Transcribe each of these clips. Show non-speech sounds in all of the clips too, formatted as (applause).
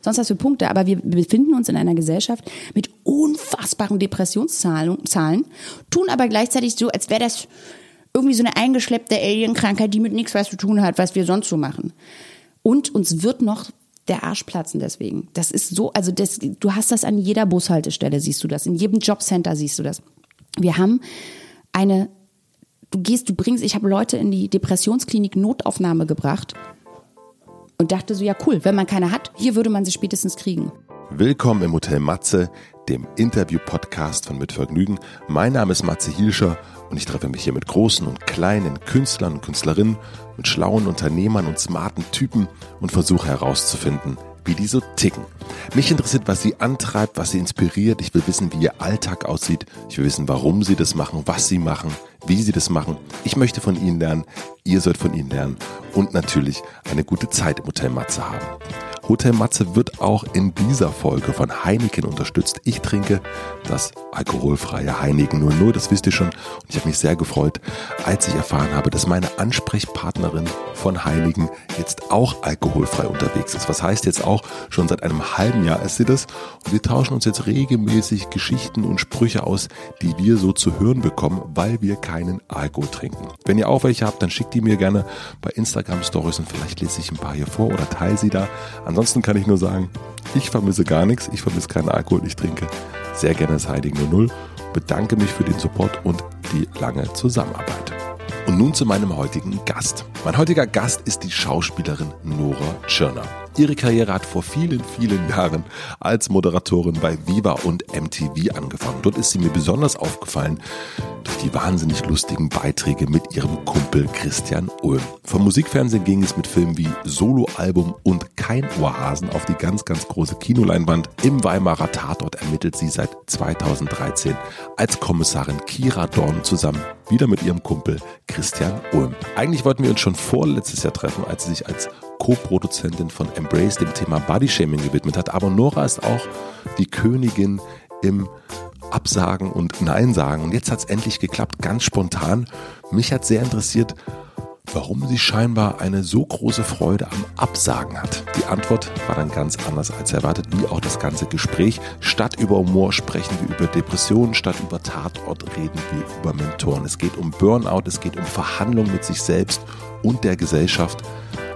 sonst hast du Punkte. Aber wir befinden uns in einer Gesellschaft mit unfassbaren Depressionszahlen, Zahlen, tun aber gleichzeitig so, als wäre das irgendwie so eine eingeschleppte Alienkrankheit, die mit nichts was zu tun hat, was wir sonst so machen. Und uns wird noch der Arsch platzen deswegen. Das ist so, also das, du hast das an jeder Bushaltestelle, siehst du das, in jedem Jobcenter siehst du das. Wir haben eine, du gehst, du bringst, ich habe Leute in die Depressionsklinik Notaufnahme gebracht und dachte so, ja cool, wenn man keine hat, hier würde man sie spätestens kriegen. Willkommen im Hotel Matze, dem Interview-Podcast von Mit Vergnügen. Mein Name ist Matze Hilscher und ich treffe mich hier mit großen und kleinen Künstlern und Künstlerinnen, mit schlauen Unternehmern und smarten Typen und versuche herauszufinden, wie die so ticken. Mich interessiert, was sie antreibt, was sie inspiriert. Ich will wissen, wie ihr Alltag aussieht. Ich will wissen, warum sie das machen, was sie machen, wie sie das machen. Ich möchte von ihnen lernen. Ihr sollt von ihnen lernen. Und natürlich eine gute Zeit im Hotel Matze haben. Hotel Matze wird auch in dieser Folge von Heineken unterstützt. Ich trinke das alkoholfreie Heineken 00, das wisst ihr schon. Und ich habe mich sehr gefreut, als ich erfahren habe, dass meine Ansprechpartnerin von Heineken jetzt auch alkoholfrei unterwegs ist. Was heißt jetzt auch, schon seit einem halben Jahr ist sie das. Und wir tauschen uns jetzt regelmäßig Geschichten und Sprüche aus, die wir so zu hören bekommen, weil wir keinen Alkohol trinken. Wenn ihr auch welche habt, dann schickt die mir gerne bei Instagram Stories und vielleicht lese ich ein paar hier vor oder teile sie da. Ansonsten kann ich nur sagen, ich vermisse gar nichts, ich vermisse keinen Alkohol, ich trinke sehr gerne das Heiligen 00, bedanke mich für den Support und die lange Zusammenarbeit. Und nun zu meinem heutigen Gast. Mein heutiger Gast ist die Schauspielerin Nora Tschirner. Ihre Karriere hat vor vielen, vielen Jahren als Moderatorin bei Viva und MTV angefangen. Dort ist sie mir besonders aufgefallen durch die wahnsinnig lustigen Beiträge mit ihrem Kumpel Christian Ulm. Vom Musikfernsehen ging es mit Filmen wie Soloalbum und Kein Ohrhasen auf die ganz, ganz große Kinoleinwand. Im Weimarer Tatort ermittelt sie seit 2013 als Kommissarin Kira Dorn zusammen wieder mit ihrem Kumpel Christian Ulm. Eigentlich wollten wir uns schon vorletztes Jahr treffen, als sie sich als Co-Produzentin von Embrace dem Thema Bodyshaming gewidmet hat. Aber Nora ist auch die Königin im Absagen und Nein sagen. Und jetzt hat es endlich geklappt, ganz spontan. Mich hat sehr interessiert, warum sie scheinbar eine so große Freude am Absagen hat. Die Antwort war dann ganz anders als erwartet, wie auch das ganze Gespräch. Statt über Humor sprechen wir über Depressionen, statt über Tatort reden wir über Mentoren. Es geht um Burnout, es geht um Verhandlungen mit sich selbst und der Gesellschaft.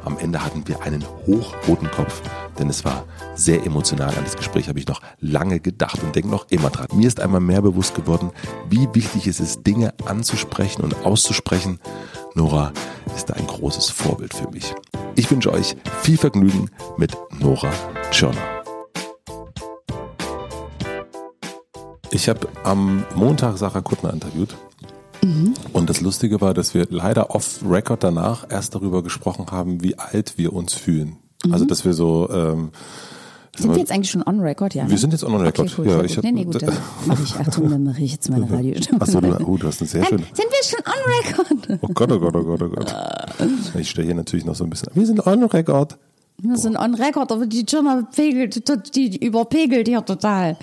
Am Ende hatten wir einen hochroten Kopf, denn es war sehr emotional. An das Gespräch habe ich noch lange gedacht und denke noch immer dran. Mir ist einmal mehr bewusst geworden, wie wichtig es ist, Dinge anzusprechen und auszusprechen. Nora ist ein großes Vorbild für mich. Ich wünsche euch viel Vergnügen mit Nora Tschirner. Ich habe am Montag Sarah Kuttner interviewt Mhm. Und das Lustige war, dass wir leider off-Record danach erst darüber gesprochen haben, wie alt wir uns fühlen. Also, mhm. Also, dass wir so. Ähm, sind wir jetzt eigentlich schon on record, ja? Ne? Wir sind jetzt on record. Okay, cool, ja, ich hab, nee, nee, gut, dann (laughs) mache ich, Achtung, dann mache ich jetzt meine (laughs) Radiostimme. Achso, oh, du hast eine sehr schöne. Sind wir schon on record? Oh Gott, oh Gott, oh Gott, oh Gott. (laughs) Ich stelle hier natürlich noch so ein bisschen. Wir sind on record. Wir sind on record, aber die Firma pegelt, die überpegelt hier total.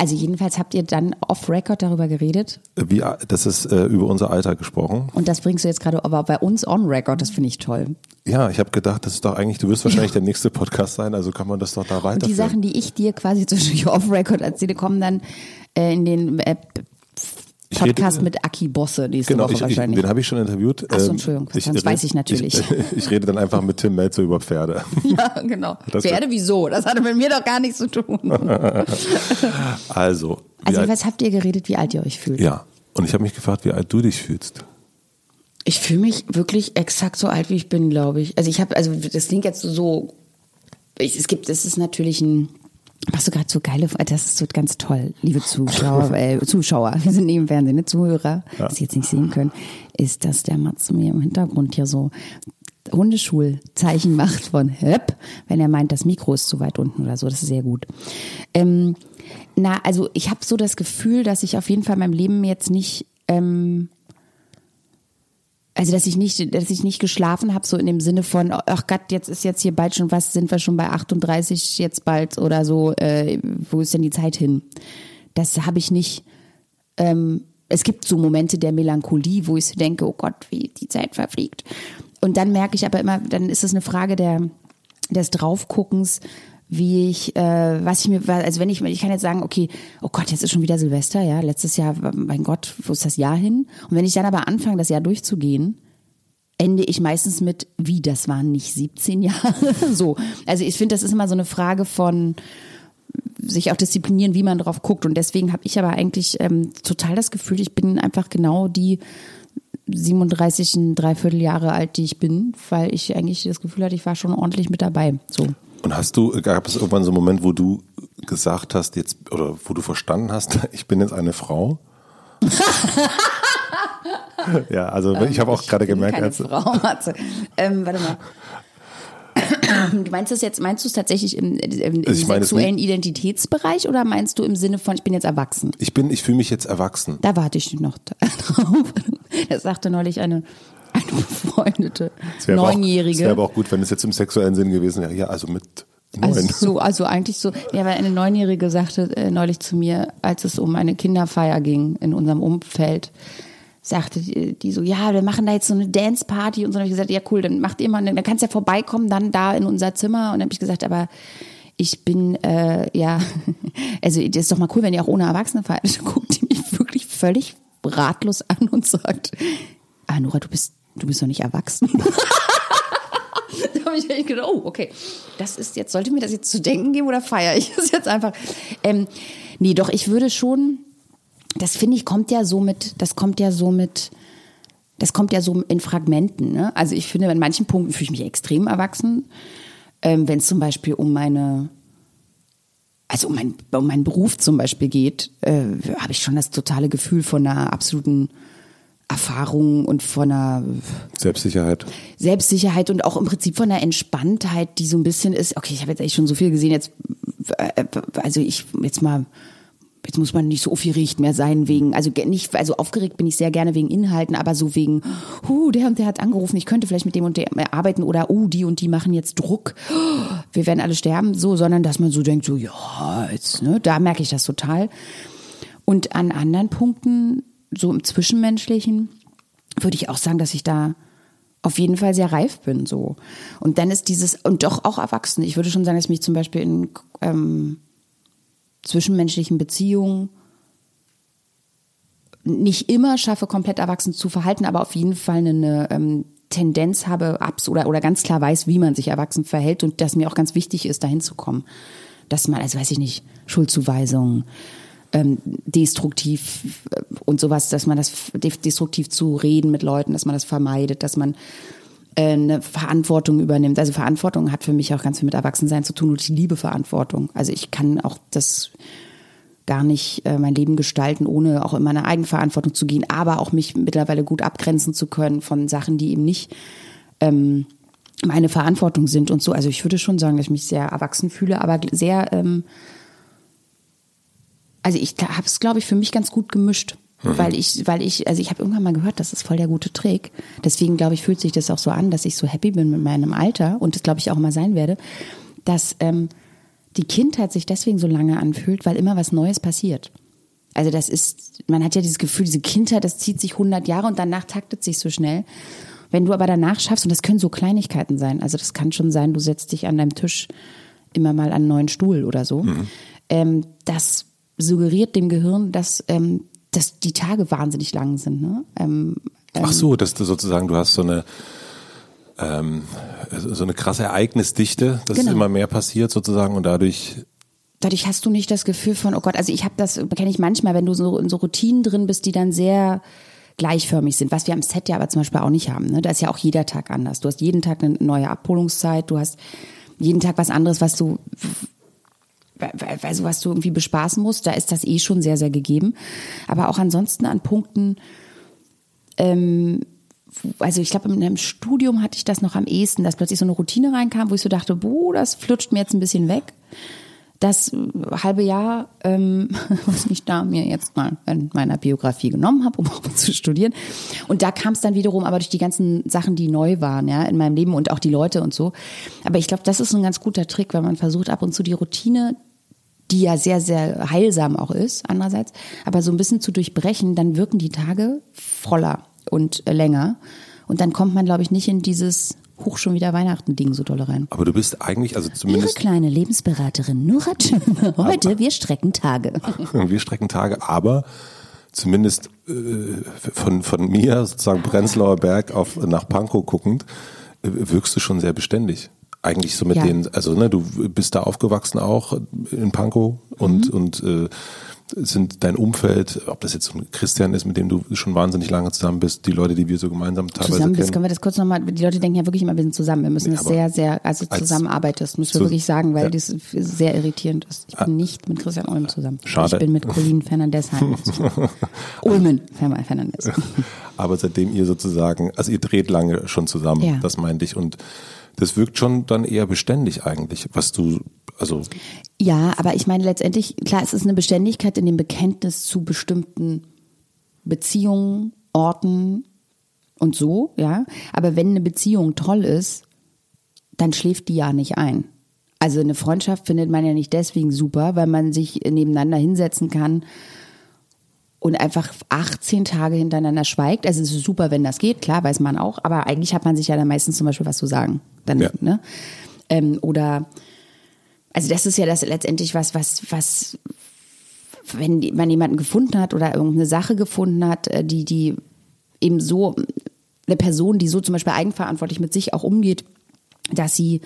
Also jedenfalls habt ihr dann off-Record darüber geredet? Wie, das ist äh, über unser Alter gesprochen. Und das bringst du jetzt gerade aber bei uns on-Record, das finde ich toll. Ja, ich habe gedacht, das ist doch eigentlich, du wirst wahrscheinlich der nächste Podcast sein, also kann man das doch da. Und die Sachen, die ich dir quasi (laughs) zwischendurch off-Record erzähle, kommen dann äh, in den äh, Podcast rede, mit Aki Bosse nächste genau, Woche ich, wahrscheinlich. Ich, den habe ich schon interviewt. Achso, ähm, Entschuldigung, ich, das weiß ich natürlich. (laughs) Ich, ich, rede dann einfach mit Tim Melzer über Pferde. (laughs) Ja, genau. Das Pferde, wieso? Das hatte mit mir doch gar nichts zu tun. (laughs) also. Also, was habt ihr geredet, wie alt ihr euch fühlt? Ja. Und ich habe mich gefragt, wie alt du dich fühlst. Ich fühle mich wirklich exakt so alt, wie ich bin, glaube ich. Also, ich habe, also, das klingt jetzt so, ich, es gibt, es ist natürlich ein, Machst du gerade so geile, das ist so ganz toll, liebe Zuschauer, äh, Zuschauer, wir sind neben Fernsehen, ne, Zuhörer, ja. die jetzt nicht sehen können, ist, dass der Matze mir im Hintergrund hier so Hundeschulzeichen macht von Höpp, wenn er meint, das Mikro ist zu weit unten oder so, das ist sehr gut. Ähm, na, also ich habe so das Gefühl, dass ich auf jeden Fall in meinem Leben jetzt nicht ähm, also dass ich nicht, dass ich nicht geschlafen habe, so in dem Sinne von, ach Gott, jetzt ist jetzt hier bald schon was, sind wir schon bei 38 jetzt bald oder so, äh, wo ist denn die Zeit hin? Das habe ich nicht. Ähm, es gibt so Momente der Melancholie, wo ich denke, oh Gott, wie die Zeit verfliegt. Und dann merke ich aber immer, dann ist es eine Frage der, des Draufguckens, wie ich, äh, was ich mir, also wenn ich, ich kann jetzt sagen, okay, oh Gott, jetzt ist schon wieder Silvester, ja, letztes Jahr, mein Gott, wo ist das Jahr hin? Und wenn ich dann aber anfange, das Jahr durchzugehen, ende ich meistens mit, wie, das waren nicht 17 Jahre? (laughs) so. Also ich finde, das ist immer so eine Frage von sich auch disziplinieren, wie man drauf guckt. Und deswegen habe ich aber eigentlich ähm, total das Gefühl, ich bin einfach genau die 37, ein Dreiviertel Jahre alt, die ich bin, weil ich eigentlich das Gefühl hatte, ich war schon ordentlich mit dabei. So. Und hast du, gab es irgendwann so einen Moment, wo du gesagt hast, jetzt, oder wo du verstanden hast, (laughs) ich bin jetzt eine Frau? (laughs) ja, also ich habe auch gerade gemerkt, keine als Frau, Matze. Ähm, warte mal. (coughs) Du meinst das jetzt, meinst du es tatsächlich im, im, im es sexuellen Identitätsbereich oder meinst du im Sinne von, ich bin jetzt erwachsen? ich bin, ich fühle mich jetzt erwachsen. Da warte ich noch (laughs) drauf. Das sagte neulich eine befreundete auch- Es Neunjährige. wäre aber auch gut, wenn es jetzt im sexuellen Sinn gewesen wäre. Ja, also mit neun. Also so, also eigentlich so. Ja, weil eine Neunjährige sagte äh, neulich zu mir, als es um eine Kinderfeier ging in unserem Umfeld, sagte die, die so, ja, wir machen da jetzt so eine Dance-Party und so. Und ich gesagt, ja cool, dann macht ihr mal, dann kannst du ja vorbeikommen, dann da in unser Zimmer. Und dann habe ich gesagt, aber ich bin, äh, ja, (laughs) also das ist doch mal cool, wenn ihr auch ohne Erwachsene feiert. (laughs) Dann guckt die mich wirklich völlig ratlos an und sagt, ah Nora, du bist, du bist doch nicht erwachsen. (laughs) Da habe ich echt gedacht, oh, okay. Das ist jetzt, sollte mir das jetzt zu denken geben oder feiere ich das jetzt einfach? Ähm, nee, doch, ich würde schon, das finde ich, kommt ja so mit, das kommt ja so mit, das kommt ja so in Fragmenten. Ne? Also ich finde, in manchen Punkten fühle ich mich extrem erwachsen. Ähm, Wenn es zum Beispiel um meine, also um, mein, um meinen Beruf zum Beispiel geht, äh, habe ich schon das totale Gefühl von einer absoluten Erfahrung und von einer Selbstsicherheit. Selbstsicherheit und auch im Prinzip von der Entspanntheit, die so ein bisschen ist, okay, ich habe jetzt echt schon so viel gesehen, jetzt, äh, also ich, jetzt mal, jetzt muss man nicht so aufgeregt mehr sein wegen, also nicht, also aufgeregt bin ich sehr gerne wegen Inhalten, aber so wegen, huh, der und der hat angerufen, ich könnte vielleicht mit dem und dem arbeiten oder, oh, die und die machen jetzt Druck, wir werden alle sterben, so, sondern dass man so denkt, so, ja, jetzt, ne, da merke ich das total. Und an anderen Punkten, so im Zwischenmenschlichen, würde ich auch sagen, dass ich da auf jeden Fall sehr reif bin, so. Und dann ist dieses, und doch auch erwachsen. Ich würde schon sagen, dass ich mich zum Beispiel in ähm, zwischenmenschlichen Beziehungen nicht immer schaffe, komplett erwachsen zu verhalten, aber auf jeden Fall eine ähm, Tendenz habe, abs oder, oder ganz klar weiß, wie man sich erwachsen verhält und dass mir auch ganz wichtig ist, dahin zu kommen. Dass man, also weiß ich nicht, Schuldzuweisungen, ähm, destruktiv äh, und sowas, dass man das destruktiv zu reden mit Leuten, dass man das vermeidet, dass man äh, eine Verantwortung übernimmt. Also Verantwortung hat für mich auch ganz viel mit Erwachsensein zu tun und ich liebe Verantwortung. Also ich kann auch das gar nicht äh, mein Leben gestalten, ohne auch in meine Eigenverantwortung zu gehen, aber auch mich mittlerweile gut abgrenzen zu können von Sachen, die eben nicht ähm, meine Verantwortung sind und so. Also ich würde schon sagen, dass ich mich sehr erwachsen fühle, aber sehr, ähm, also ich habe es, glaube ich, für mich ganz gut gemischt. Weil ich, weil ich, also ich habe irgendwann mal gehört, das ist voll der gute Trick. Deswegen, glaube ich, fühlt sich das auch so an, dass ich so happy bin mit meinem Alter und das, glaube ich, auch immer sein werde, dass ähm, die Kindheit sich deswegen so lange anfühlt, weil immer was Neues passiert. Also das ist, man hat ja dieses Gefühl, diese Kindheit, das zieht sich 100 Jahre und danach taktet sich so schnell. Wenn du aber danach schaffst, und das können so Kleinigkeiten sein, also das kann schon sein, du setzt dich an deinem Tisch immer mal an einen neuen Stuhl oder so, ähm, das suggeriert dem Gehirn, dass, ähm, dass die Tage wahnsinnig lang sind. Ne? Ähm, Ach so, dass du sozusagen, du hast so eine ähm, so eine krasse Ereignisdichte, dass Genau. immer mehr passiert sozusagen und dadurch dadurch hast du nicht das Gefühl von, oh Gott, also ich habe das, kenne ich manchmal, wenn du so in so Routinen drin bist, die dann sehr gleichförmig sind, was wir am Set ja aber zum Beispiel auch nicht haben. Ne? Da ist ja auch jeder Tag anders. Du hast jeden Tag eine neue Abholungszeit, du hast jeden Tag was anderes, was du also was du irgendwie bespaßen musst, da ist das eh schon sehr, sehr gegeben. Aber auch ansonsten an Punkten, ähm, also ich glaube, in einem Studium hatte ich das noch am ehesten, dass plötzlich so eine Routine reinkam, wo ich so dachte, boah, das flutscht mir jetzt ein bisschen weg. Das äh, halbe Jahr, ähm, (laughs) was ich da mir jetzt mal in meiner Biografie genommen habe, um auch zu studieren. Und da kam es dann wiederum aber durch die ganzen Sachen, die neu waren, ja, in meinem Leben und auch die Leute und so. Aber ich glaube, das ist ein ganz guter Trick, wenn man versucht, ab und zu die Routine die ja sehr, sehr heilsam auch ist, andererseits, aber so ein bisschen zu durchbrechen, dann wirken die Tage voller und äh, länger Und dann kommt man, glaube ich, nicht in dieses Hoch schon wieder Weihnachten-Ding so doll rein. Aber du bist eigentlich, also Ihre zumindest kleine Lebensberaterin Nora Tschirner. (laughs) Heute, wir strecken Tage. (laughs) wir strecken Tage, aber zumindest äh, von, von mir, sozusagen Prenzlauer Berg auf, nach Pankow guckend, äh, wirkst du schon sehr beständig. Eigentlich so mit Ja. den, also ne, du bist da aufgewachsen auch in Pankow und, Mhm. und äh, sind dein Umfeld, ob das jetzt so ein Christian ist, mit dem du schon wahnsinnig lange zusammen bist, die Leute, die wir so gemeinsam teilweise Zusammen, kennen. können wir das kurz nochmal, die Leute denken ja wirklich immer, wir sind zusammen. Wir müssen das aber sehr, sehr, also als- zusammenarbeiten, das müssen wir zu- wirklich sagen, weil ja. das sehr irritierend ist. Ich bin nicht mit Christian Ulm zusammen. Schade. Ich bin mit Colin Fernandez Heim. (laughs) Ulmen Fer- Fernandez. (laughs) Aber seitdem ihr sozusagen, also ihr dreht lange schon zusammen, Ja. das meinte ich. Und das wirkt schon dann eher beständig eigentlich, was du, also Ja, aber ich meine letztendlich, klar, es ist eine Beständigkeit in dem Bekenntnis zu bestimmten Beziehungen, Orten und so, ja. Aber wenn eine Beziehung toll ist, dann schläft die ja nicht ein. Also eine Freundschaft findet man ja nicht deswegen super, weil man sich nebeneinander hinsetzen kann und einfach 18 Tage hintereinander schweigt. Also es ist super, wenn das geht, klar, weiß man auch, aber eigentlich hat man sich ja dann meistens zum Beispiel was zu sagen. Dann, Ja. ne? Ähm, oder also das ist ja das letztendlich was, was, was, wenn man jemanden gefunden hat oder irgendeine Sache gefunden hat, äh, die, die eben so, eine Person, die so zum Beispiel eigenverantwortlich mit sich auch umgeht, dass sie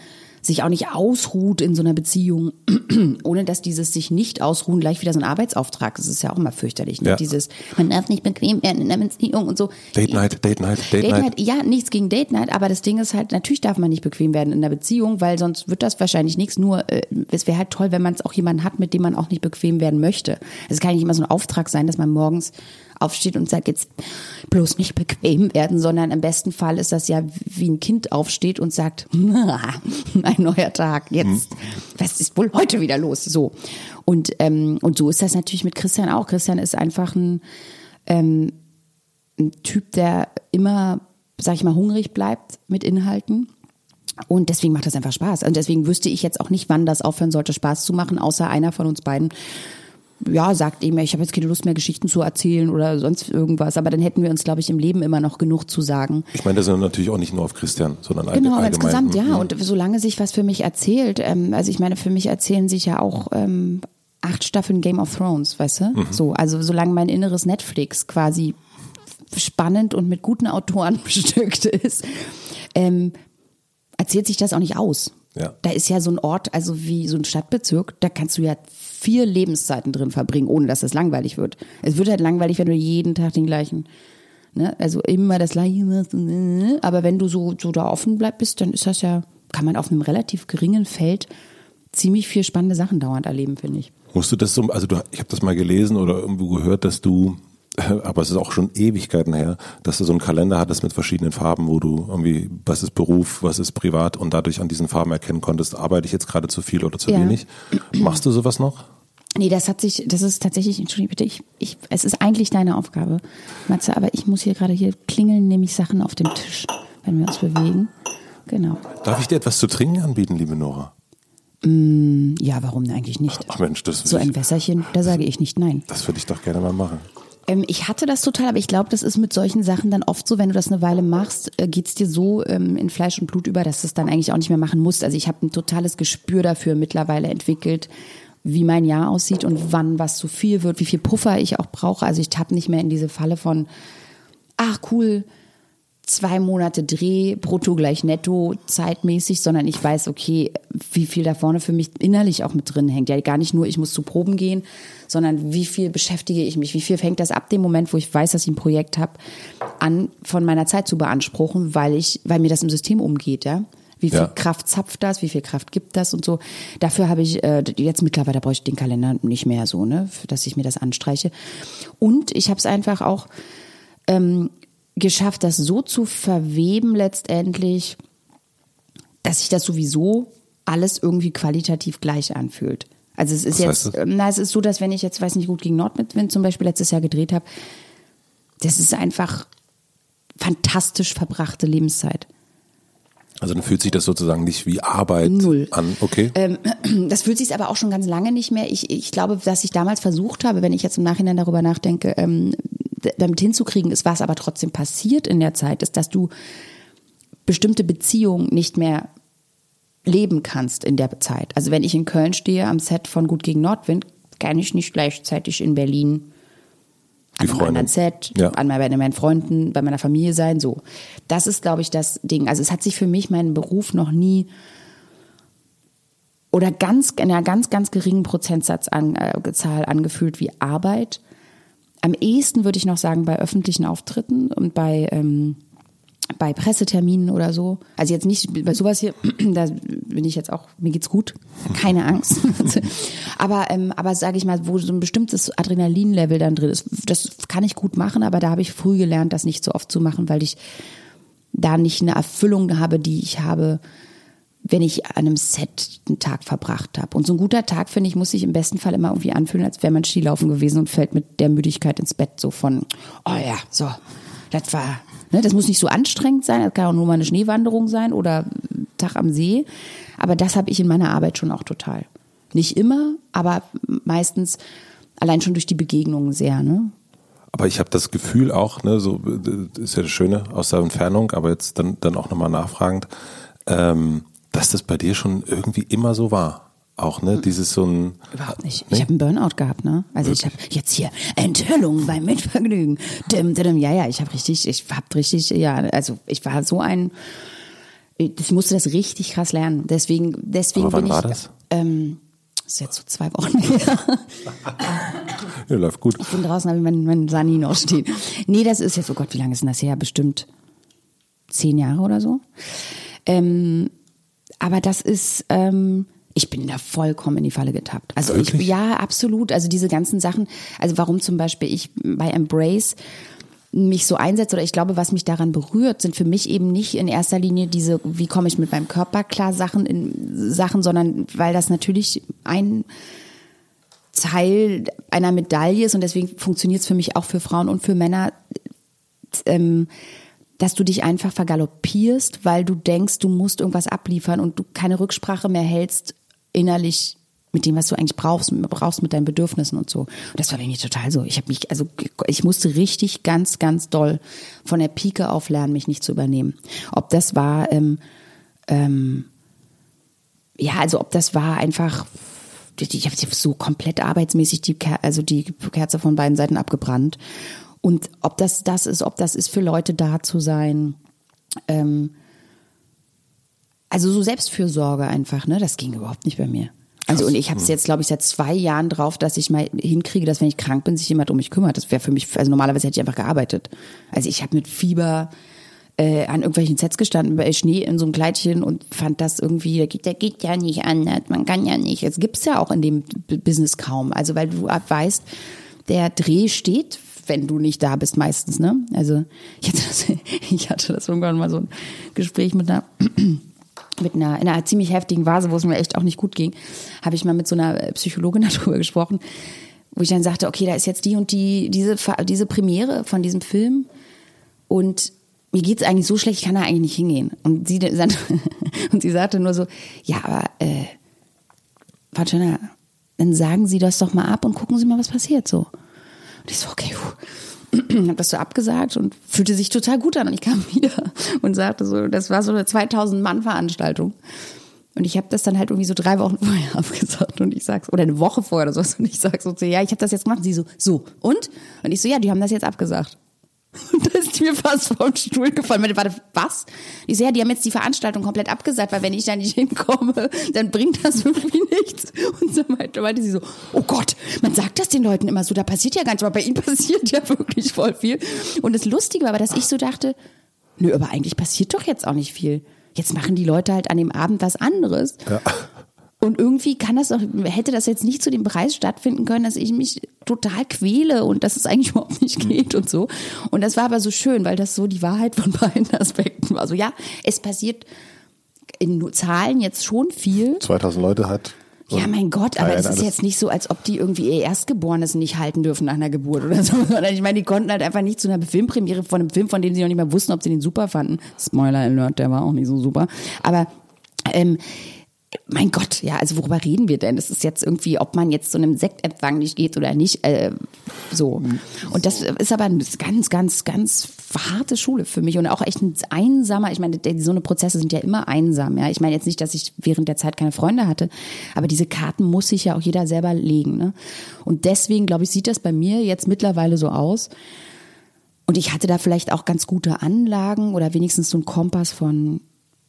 sich auch nicht ausruht in so einer Beziehung, (clears throat) ohne dass dieses sich nicht ausruhen gleich wieder so ein Arbeitsauftrag ist. Das ist ja auch immer fürchterlich. Ne? Ja. Dieses, man darf nicht bequem werden in einer Beziehung und so. Date Night, Date Night, Date, Date Night. Night, ja, nichts gegen Date Night, aber das Ding ist halt, natürlich darf man nicht bequem werden in einer Beziehung, weil sonst wird das wahrscheinlich nichts. Nur äh, es wäre halt toll, wenn man es auch jemanden hat, mit dem man auch nicht bequem werden möchte. Es kann nicht immer so ein Auftrag sein, dass man morgens aufsteht und sagt, jetzt bloß nicht bequem werden, sondern im besten Fall ist das ja wie ein Kind aufsteht und sagt, (laughs) ein neuer Tag, jetzt, was ist wohl heute wieder los? So. Und, ähm, und so ist das natürlich mit Christian auch. Christian ist einfach ein, ein Typ, der immer, sag ich mal, hungrig bleibt mit Inhalten. Und deswegen macht das einfach Spaß. Und deswegen wüsste ich jetzt auch nicht, wann das aufhören sollte, Spaß zu machen, außer einer von uns beiden. Ja, sagt eben, ich habe jetzt keine Lust mehr, Geschichten zu erzählen oder sonst irgendwas. Aber dann hätten wir uns, glaube ich, im Leben immer noch genug zu sagen. Ich meine das ist natürlich auch nicht nur auf Christian, sondern Genau, allgemein. insgesamt, ja. Mhm. Und solange sich was für mich erzählt, ähm, also ich meine, für mich erzählen sich ja auch ähm, acht Staffeln Game of Thrones, weißt du? Mhm. So, also solange mein inneres Netflix quasi spannend und mit guten Autoren (laughs) bestückt ist, ähm, erzählt sich das auch nicht aus. Ja. Da ist ja so ein Ort, also wie so ein Stadtbezirk, da kannst du ja vier Lebenszeiten drin verbringen, ohne dass es langweilig wird. Es wird halt langweilig, wenn du jeden Tag den gleichen, ne, also immer das gleiche machst. Aber wenn du so, so da offen bleib bist, dann ist das ja, kann man auf einem relativ geringen Feld ziemlich viel spannende Sachen dauernd erleben, finde ich. Musst du das so, also du, ich habe das mal gelesen oder irgendwo gehört, dass du, (laughs) aber es ist auch schon Ewigkeiten her, dass du so einen Kalender hattest mit verschiedenen Farben, wo du irgendwie, was ist Beruf, was ist privat und dadurch an diesen Farben erkennen konntest, arbeite ich jetzt gerade zu viel oder zu Ja. wenig. Machst du sowas noch? Nee, das hat sich, das ist tatsächlich, entschuldige bitte, ich, ich, es ist eigentlich deine Aufgabe, Matze, aber ich muss hier gerade hier klingeln, nämlich Sachen auf dem Tisch, wenn wir uns bewegen. Genau. Darf ich dir etwas zu trinken anbieten, liebe Nora? Ja, warum eigentlich nicht? Ach Mensch, das So ein Wässerchen, da sage ich nicht nein. das würde ich doch gerne mal machen. Ähm, ich hatte das total, aber ich glaube, das ist mit solchen Sachen dann oft so, wenn du das eine Weile machst, äh, geht's dir so ähm, in Fleisch und Blut über, dass du es dann eigentlich auch nicht mehr machen musst. Also ich habe ein totales Gespür dafür mittlerweile entwickelt, wie mein Jahr aussieht und wann was zu viel wird, wie viel Puffer ich auch brauche. Also ich tapp nicht mehr in diese Falle von, ach cool, zwei Monate Dreh, brutto gleich netto, zeitmäßig, sondern ich weiß, okay, wie viel da vorne für mich innerlich auch mit drin hängt. Ja, gar nicht nur, ich muss zu Proben gehen, sondern wie viel beschäftige ich mich, wie viel fängt das ab dem Moment, wo ich weiß, dass ich ein Projekt habe, an, von meiner Zeit zu beanspruchen, weil ich, weil mir das im System umgeht, ja. Wie viel Ja. Kraft zapft das, wie viel Kraft gibt das und so. Dafür habe ich äh, jetzt mittlerweile brauche ich den Kalender nicht mehr so, ne, für- dass ich mir das anstreiche. Und ich habe es einfach auch ähm, geschafft, das so zu verweben letztendlich, dass sich das sowieso alles irgendwie qualitativ gleich anfühlt. Also es ist Was jetzt, na, es ist so, dass wenn ich jetzt, weiß nicht, gut gegen Nordwind zum Beispiel letztes Jahr gedreht habe, das ist einfach fantastisch verbrachte Lebenszeit. Also dann fühlt sich das sozusagen nicht wie Arbeit Null. an. Okay. Ähm, (clears throat) das fühlt sich aber auch schon ganz lange nicht mehr. Ich, ich glaube, dass ich damals versucht habe, wenn ich jetzt im Nachhinein darüber nachdenke, ähm, damit hinzukriegen ist, was aber trotzdem passiert in der Zeit, ist, dass du bestimmte Beziehungen nicht mehr leben kannst in der Zeit. Also wenn ich in Köln stehe am Set von Gut gegen Nordwind, kann ich nicht gleichzeitig in Berlin an einem Freundin. anderen Set, Ja. an bei meinen Freunden, bei meiner Familie sein, so. Das ist, glaube ich, das Ding. Also es hat sich für mich mein Beruf noch nie oder ganz in einer ganz, ganz geringen Prozentsatzzahl an, äh, Zahl angefühlt wie Arbeit. Am ehesten würde ich noch sagen bei öffentlichen Auftritten und bei, ähm, bei Presseterminen oder so. Also jetzt nicht bei sowas hier, (clears throat) da bin ich jetzt auch, mir geht's gut, keine Angst. (laughs) aber ähm, aber sage ich mal, wo so ein bestimmtes Adrenalinlevel dann drin ist, das kann ich gut machen, aber da habe ich früh gelernt, das nicht so oft zu machen, weil ich da nicht eine Erfüllung habe, die ich habe, wenn ich an einem Set einen Tag verbracht habe. Und so ein guter Tag, finde ich, muss sich im besten Fall immer irgendwie anfühlen, als wäre man Skilaufen gewesen und fällt mit der Müdigkeit ins Bett. So von, oh ja, so, das war, ne, das muss nicht so anstrengend sein, das kann auch nur mal eine Schneewanderung sein oder Tag am See. Aber das habe ich in meiner Arbeit schon auch total. Nicht immer, aber meistens allein schon durch die Begegnungen sehr, ne? Aber ich habe das Gefühl auch, ne, so das ist ja das Schöne aus der Entfernung, aber jetzt dann, dann auch nochmal nachfragend, ähm, dass das bei dir schon irgendwie immer so war. Auch, ne, dieses so ein. Überhaupt nicht. Nee? Ich habe einen Burnout gehabt, ne? Also ich habe jetzt hier Enthüllung beim Mitvergnügen. Dim, dim. Ja, ja, ich habe richtig, ich habe richtig, ja, also ich war so ein, ich musste das richtig krass lernen. Deswegen, deswegen Aber wann bin ich. war das? Ähm, das ist jetzt so zwei Wochen (laughs) her. Ja, läuft gut. Ich bin draußen, habe ich mein, mein Sani noch stehen. Nee, das ist jetzt, oh Gott, wie lange ist denn das her? Bestimmt zehn Jahre oder so. Ähm, aber das ist, ähm, ich bin da vollkommen in die Falle getappt. Also ich, ja, absolut. Also diese ganzen Sachen, also warum zum Beispiel ich bei Embrace mich so einsetze oder ich glaube, was mich daran berührt, sind für mich eben nicht in erster Linie diese, wie komme ich mit meinem Körper klar Sachen in Sachen, sondern weil das natürlich ein Teil einer Medaille ist und deswegen funktioniert es für mich auch für Frauen und für Männer, ähm, dass du dich einfach vergaloppierst, weil du denkst, du musst irgendwas abliefern und du keine Rücksprache mehr hältst innerlich mit dem, was du eigentlich brauchst, brauchst mit deinen Bedürfnissen und so. Und das war bei mir total so. Ich habe mich, also ich musste richtig ganz, ganz doll von der Pike auf lernen, mich nicht zu übernehmen. Ob das war, ähm, ähm, ja, also ob das war einfach, ich habe so komplett arbeitsmäßig die, Ker also die Kerze von beiden Seiten abgebrannt. Und ob das das ist, ob das ist für Leute da zu sein, ähm, also so Selbstfürsorge einfach, ne, das ging überhaupt nicht bei mir. Also und ich habe es jetzt, glaube ich, seit zwei Jahren drauf, dass ich mal hinkriege, dass wenn ich krank bin, sich jemand um mich kümmert. Das wäre für mich, also normalerweise hätte ich einfach gearbeitet. Also ich habe mit Fieber äh, an irgendwelchen Sets gestanden bei Schnee in so einem Kleidchen und fand das irgendwie, der geht, der geht ja nicht anders, man kann ja nicht. Es gibt's ja auch in dem Business kaum. Also weil du weißt, der Dreh steht, wenn du nicht da bist meistens, ne? Also ich hatte das, (laughs) ich hatte das irgendwann mal so ein Gespräch mit einer (clears throat) mit einer, in einer ziemlich heftigen Phase, wo es mir echt auch nicht gut ging, habe ich mal mit so einer Psychologin (laughs) darüber gesprochen, wo ich dann sagte, okay, da ist jetzt die und die, diese, diese Premiere von diesem Film und mir geht's eigentlich so schlecht, ich kann da eigentlich nicht hingehen. Und sie, (laughs) und sie sagte nur so, ja, aber, äh, Tschirner, dann sagen Sie das doch mal ab und gucken Sie mal, was passiert so. Und ich so, okay, puh. (clears throat) habe das so abgesagt und fühlte sich total gut an. Und ich kam (laughs) wieder und sagte so, das war so eine 2000 Mann Veranstaltung. Und ich habe das dann halt irgendwie so drei Wochen (laughs) vorher abgesagt und ich sag's, oder eine Woche vorher oder so. Und ich sag so ja, ich habe das jetzt gemacht. Und sie so, so, und? Und ich so, ja, die haben das jetzt abgesagt. Und (laughs) da ist mir fast vom Stuhl gefallen. Ich meinte, Warte, was? Ich so, ja, die haben jetzt die Veranstaltung komplett abgesagt, weil wenn ich da nicht hinkomme, dann bringt das irgendwie nichts. Und so meinte, meinte sie so, oh Gott, man sagt das den Leuten immer so, da passiert ja gar nichts, aber bei ihnen (laughs) passiert ja wirklich voll viel. Und das Lustige war aber, dass ich so dachte, nö, aber eigentlich passiert doch jetzt auch nicht viel. Jetzt machen die Leute halt an dem Abend was anderes. Und irgendwie kann das doch, hätte das jetzt nicht zu dem Preis stattfinden können, dass ich mich total quäle und dass es eigentlich (laughs) überhaupt nicht geht und so. Und das war aber so schön, weil das so die Wahrheit von beiden (laughs) Aspekten war. Also ja, es passiert in Zahlen jetzt schon viel. 2000 Leute hat. Ja, mein Gott, aber es ist jetzt nicht so, als ob die irgendwie ihr Erstgeborenes nicht halten dürfen nach einer Geburt oder so. (laughs) Sondern ich meine, die konnten halt einfach nicht zu einer Filmpremiere von einem Film, von dem sie noch nicht mal wussten, ob sie den super fanden. Spoiler Alert, der war auch nicht so super. Aber ähm, mein Gott, ja, also worüber reden wir denn? Das ist jetzt irgendwie, ob man jetzt zu einem Sektempfang nicht geht oder nicht, äh, so. Und das ist aber eine ganz, ganz, ganz harte Schule für mich und auch echt ein einsamer, ich meine, so eine Prozesse sind ja immer einsam, ja. Ich meine jetzt nicht, dass ich während der Zeit keine Freunde hatte, aber diese Karten muss sich ja auch jeder selber legen, ne? Und deswegen, glaube ich, sieht das bei mir jetzt mittlerweile so aus. Und ich hatte da vielleicht auch ganz gute Anlagen oder wenigstens so einen Kompass von,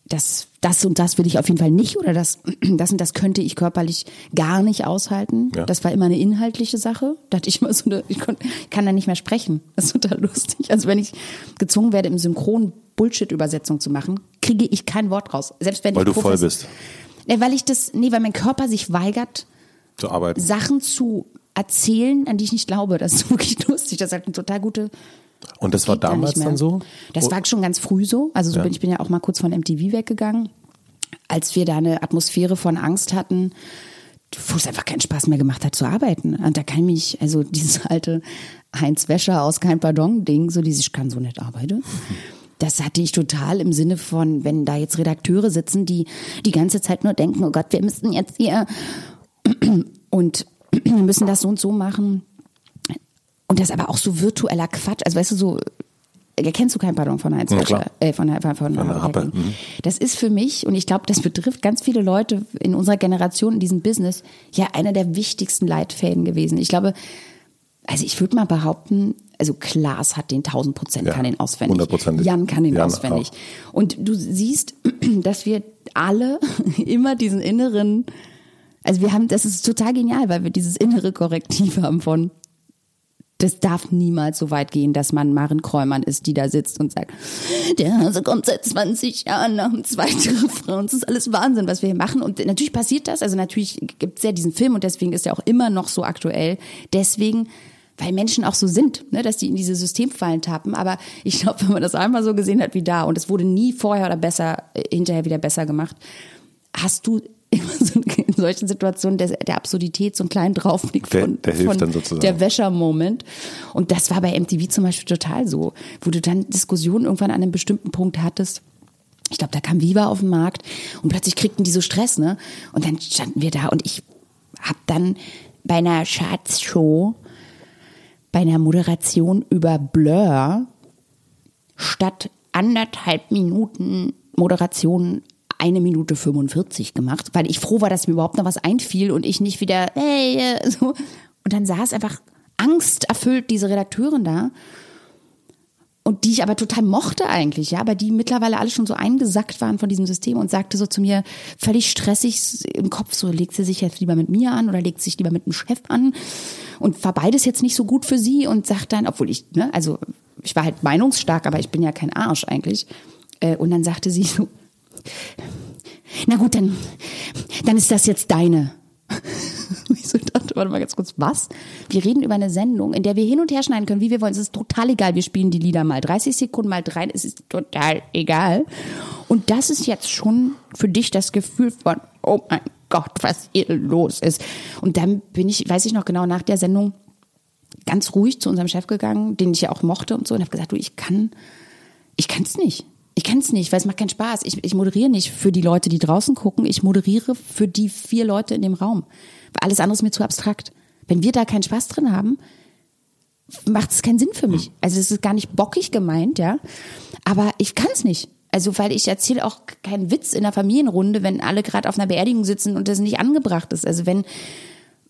das, das und das will ich auf jeden Fall nicht oder das, (clears throat) das und das könnte ich körperlich gar nicht aushalten. Ja. Das war immer eine inhaltliche Sache. Da hatte ich immer so eine, ich kann da nicht mehr sprechen. Das ist total lustig. Also wenn ich gezwungen werde, im Synchron Bullshit-Übersetzung zu machen, kriege ich kein Wort raus. Selbst wenn weil du voll bist. Nee, weil ich das, nee, weil mein Körper sich weigert, zu arbeiten. Sachen zu erzählen, an die ich nicht glaube. Das ist (laughs) wirklich lustig. Das ist halt eine total gute und das war damals dann so? Das war schon ganz früh so. Also so ja. bin, ich bin ja auch mal kurz von MTV weggegangen, als wir da eine Atmosphäre von Angst hatten, wo es einfach keinen Spaß mehr gemacht hat zu arbeiten. Und da kann ich mich, also dieses alte Heinz Wäscher aus Kein Pardon-Ding, so dieses, ich kann so nicht arbeiten. Das hatte ich total im Sinne von, wenn da jetzt Redakteure sitzen, die die ganze Zeit nur denken, oh Gott, wir müssten jetzt hier (clears throat) und (clears throat) wir müssen das so und so machen. Und das aber auch so virtueller Quatsch. Also weißt du, so kennst du kein Pardon von Heinz ja, äh, von, von, von, von Rappe. Mhm. Das ist für mich, und ich glaube, das betrifft ganz viele Leute in unserer Generation in diesem Business, ja einer der wichtigsten Leitfäden gewesen. Ich glaube, also ich würde mal behaupten, also Klaas hat den 1000 Prozent, ja, kann den auswendig. Jan kann den Jan auswendig. Auch. Und du siehst, (clears throat) dass wir alle (laughs) immer diesen inneren, also wir haben, das ist total genial, weil wir dieses innere Korrektiv haben von, das darf niemals so weit gehen, dass man Maren Kräumann ist, die da sitzt und sagt, der Hase kommt seit 20 Jahren nach dem zweiten (laughs) Refrain. Das ist alles Wahnsinn, was wir hier machen. Und natürlich passiert das. Also natürlich gibt es ja diesen Film und deswegen ist er auch immer noch so aktuell. Deswegen weil Menschen auch so sind, ne, dass die in diese Systemfallen tappen. Aber ich glaube, wenn man das einmal so gesehen hat wie da und es wurde nie vorher oder besser, äh, hinterher wieder besser gemacht, hast du immer so in solchen Situationen der, der Absurdität so einen kleinen Draufblick von, der, der, von sozusagen. der Wäscher-Moment. Und das war bei MTV zum Beispiel total so, wo du dann Diskussionen irgendwann an einem bestimmten Punkt hattest. Ich glaube, da kam Viva auf den Markt und plötzlich kriegten die so Stress, ne? Und dann standen wir da und ich habe dann bei einer Schatzshow, bei einer Moderation über Blur statt anderthalb Minuten Moderation eine Minute 45 gemacht, weil ich froh war, dass mir überhaupt noch was einfiel und ich nicht wieder, hey, äh, (laughs) so. Und dann saß einfach angsterfüllt diese Redakteurin da und die ich aber total mochte eigentlich, ja, aber die mittlerweile alle schon so eingesackt waren von diesem System und sagte so zu mir, völlig stressig im Kopf, so legt sie sich jetzt lieber mit mir an oder legt sich lieber mit dem Chef an und war beides jetzt nicht so gut für sie und sagt dann, obwohl ich, ne, also ich war halt meinungsstark, aber ich bin ja kein Arsch eigentlich. Äh, und dann sagte sie so, na gut, dann, dann ist das jetzt deine. (laughs) ich so dachte, warte mal ganz kurz, was? Wir reden über eine Sendung, in der wir hin und her schneiden können, wie wir wollen. Es ist total egal. Wir spielen die Lieder mal 30 Sekunden, mal drei. Es ist total egal. Und das ist jetzt schon für dich das Gefühl von, oh mein Gott, was hier los ist. Und dann bin ich, weiß ich noch genau, nach der Sendung ganz ruhig zu unserem Chef gegangen, den ich ja auch mochte und so, und habe gesagt, du, ich kann, ich kann es nicht. Ich kann es nicht, weil es macht keinen Spaß. Ich, ich moderiere nicht für die Leute, die draußen gucken. Ich moderiere für die vier Leute in dem Raum. Weil alles andere ist mir zu abstrakt. Wenn wir da keinen Spaß drin haben, macht es keinen Sinn für mich. Also es ist gar nicht bockig gemeint, ja. Aber ich kann es nicht. Also weil ich erzähle auch keinen Witz in der Familienrunde, wenn alle gerade auf einer Beerdigung sitzen und das nicht angebracht ist. Also wenn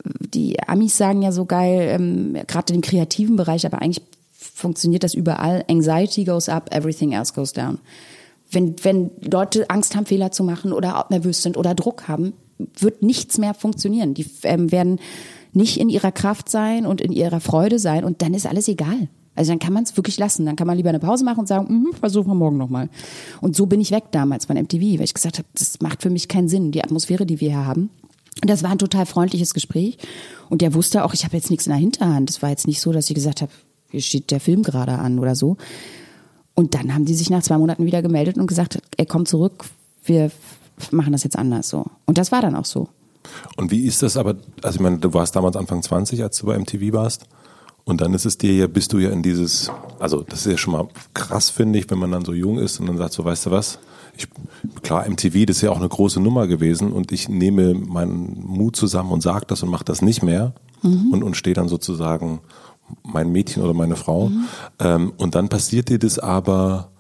die Amis sagen ja so geil, ähm, gerade im kreativen Bereich, aber eigentlich funktioniert das überall. Anxiety goes up, everything else goes down. Wenn, wenn Leute Angst haben, Fehler zu machen oder nervös sind oder Druck haben, wird nichts mehr funktionieren. Die ähm, werden nicht in ihrer Kraft sein und in ihrer Freude sein und dann ist alles egal. Also dann kann man es wirklich lassen. Dann kann man lieber eine Pause machen und sagen, mm, versuchen wir morgen nochmal. Und so bin ich weg damals von MTV, weil ich gesagt habe, das macht für mich keinen Sinn, die Atmosphäre, die wir hier haben. Und das war ein total freundliches Gespräch. Und der wusste auch, ich habe jetzt nichts in der Hinterhand. Das war jetzt nicht so, dass ich gesagt habe, hier steht der Film gerade an oder so. Und dann haben die sich nach zwei Monaten wieder gemeldet und gesagt, er kommt zurück, wir machen das jetzt anders so. Und das war dann auch so. Und wie ist das aber, also ich meine, du warst damals Anfang 20, als du bei MTV warst. Und dann ist es dir ja, bist du ja in dieses, also das ist ja schon mal krass, finde ich, wenn man dann so jung ist und dann sagt so, weißt du was, ich, klar, MTV, das ist ja auch eine große Nummer gewesen und ich nehme meinen Mut zusammen und sage das und mache das nicht mehr mhm. und, und stehe dann sozusagen mein Mädchen oder meine Frau. Mhm. Ähm, und dann passiert dir das aber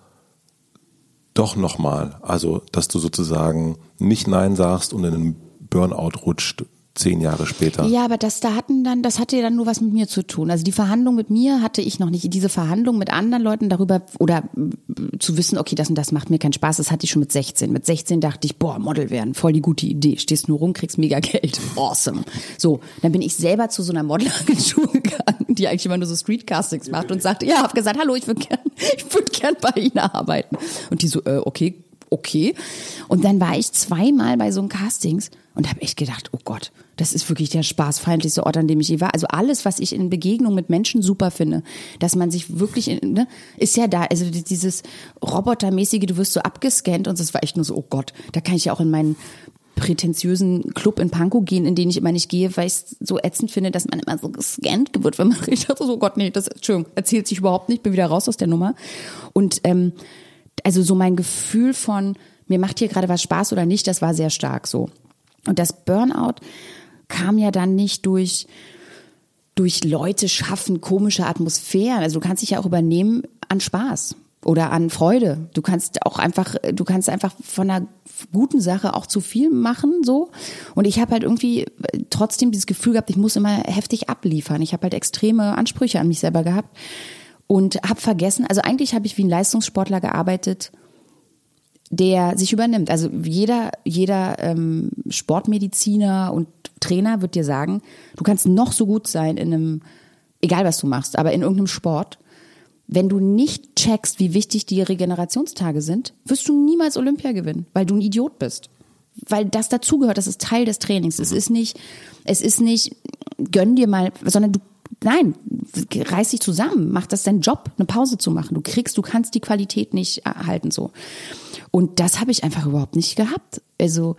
doch nochmal. Also, dass du sozusagen nicht Nein sagst und in einen Burnout rutscht zehn Jahre später. Ja, aber das da hatten dann, das hatte dann nur was mit mir zu tun. Also die Verhandlung mit mir hatte ich noch nicht. Diese Verhandlung mit anderen Leuten darüber oder zu wissen, okay, das und das macht mir keinen Spaß, das hatte ich schon mit 16. Mit 16 dachte ich, boah, Model werden, voll die gute Idee. Stehst nur rum, kriegst mega Geld. (laughs) Awesome. So, dann bin ich selber zu so einer Modelagentur (laughs) gegangen, die eigentlich immer nur so Streetcastings macht und sagte, ja, hab gesagt, hallo, ich würde gern, (laughs) ich würde gern bei Ihnen arbeiten. Und die so, äh, okay, okay. Und dann war ich zweimal bei so einem Castings und habe echt gedacht, oh Gott, das ist wirklich der spaßfeindlichste Ort, an dem ich je war. Also alles, was ich in Begegnung mit Menschen super finde, dass man sich wirklich, in, ne, ist ja da. Also dieses Robotermäßige, du wirst so abgescannt und es war echt nur so, oh Gott, da kann ich ja auch in meinen prätentiösen Club in Pankow gehen, in den ich immer nicht gehe, weil ich es so ätzend finde, dass man immer so gescannt wird, wenn man (laughs) redet. Also, oh Gott, nee, das, Entschuldigung, erzählt sich überhaupt nicht, bin wieder raus aus der Nummer. Und ähm, also so mein Gefühl von, mir macht hier gerade was Spaß oder nicht, das war sehr stark so. Und das Burnout kam ja dann nicht durch, durch Leute schaffen, komische Atmosphären. Also du kannst dich ja auch übernehmen an Spaß oder an Freude. Du kannst auch einfach, du kannst einfach von einer guten Sache auch zu viel machen, so. Und ich habe halt irgendwie trotzdem dieses Gefühl gehabt, ich muss immer heftig abliefern. Ich habe halt extreme Ansprüche an mich selber gehabt und habe vergessen, also eigentlich habe ich wie ein Leistungssportler gearbeitet, der sich übernimmt. Also jeder, jeder ähm, Sportmediziner und Trainer wird dir sagen, du kannst noch so gut sein in einem, egal was du machst, aber in irgendeinem Sport. Wenn du nicht checkst, wie wichtig die Regenerationstage sind, wirst du niemals Olympia gewinnen, weil du ein Idiot bist. Weil das dazugehört, das ist Teil des Trainings. Es ist nicht, es ist nicht, gönn dir mal, sondern du nein, reiß dich zusammen, mach das dein Job, eine Pause zu machen. Du kriegst, du kannst die Qualität nicht erhalten so. Und das habe ich einfach überhaupt nicht gehabt. Also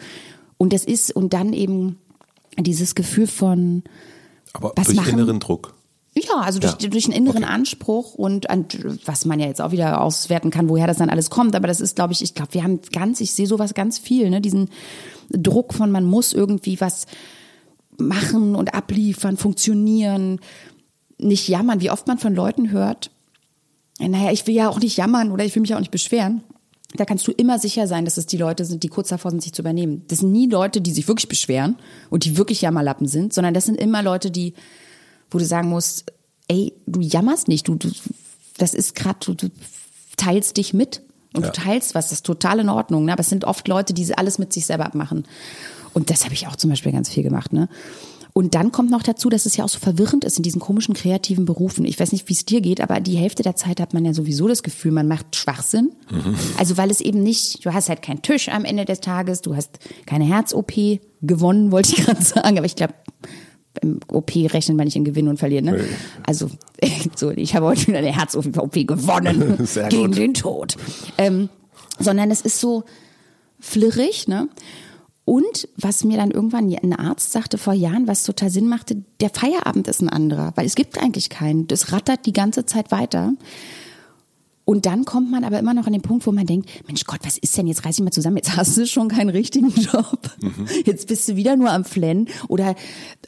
und das ist und dann eben dieses Gefühl von aber was durch machen, inneren Druck. Ja, also durch, ja. durch einen inneren okay. Anspruch und an, was man ja jetzt auch wieder auswerten kann, woher das dann alles kommt. Aber das ist, glaube ich, ich glaube, wir haben ganz, ich sehe sowas ganz viel, ne? Diesen Druck von, man muss irgendwie was machen und abliefern, funktionieren, nicht jammern. Wie oft man von Leuten hört, naja, ich will ja auch nicht jammern oder ich will mich auch nicht beschweren. Da kannst du immer sicher sein, dass es die Leute sind, die kurz davor sind, sich zu übernehmen. Das sind nie Leute, die sich wirklich beschweren und die wirklich Jammerlappen sind, sondern das sind immer Leute, die, wo du sagen musst, ey, du jammerst nicht, du, du das ist gerade, du, du teilst dich mit und ja. du teilst was, das ist total in Ordnung. Ne? Aber es sind oft Leute, die alles mit sich selber abmachen. Und das habe ich auch zum Beispiel ganz viel gemacht. Ne? Und dann kommt noch dazu, dass es ja auch so verwirrend ist in diesen komischen kreativen Berufen. Ich weiß nicht, wie es dir geht, aber die Hälfte der Zeit hat man ja sowieso das Gefühl, man macht Schwachsinn. Mhm. Also weil es eben nicht, du hast halt keinen Tisch am Ende des Tages, du hast keine Herz-OP gewonnen, wollte ich (laughs) gerade sagen, aber ich glaube, im OP rechnet man nicht in Gewinn und Verlieren. Ne? Also (laughs) so, ich habe heute wieder eine Herz-OP gewonnen (laughs) gegen den Tod. Ähm, sondern es ist so flirrig, ne? Und was mir dann irgendwann ein Arzt sagte vor Jahren, was total Sinn machte, der Feierabend ist ein anderer, weil es gibt eigentlich keinen. Das rattert die ganze Zeit weiter. Und dann kommt man aber immer noch an den Punkt, wo man denkt, Mensch Gott, was ist denn, jetzt reiß ich mal zusammen, jetzt hast du schon keinen richtigen (laughs) Job. Mhm. Jetzt bist du wieder nur am Flennen oder,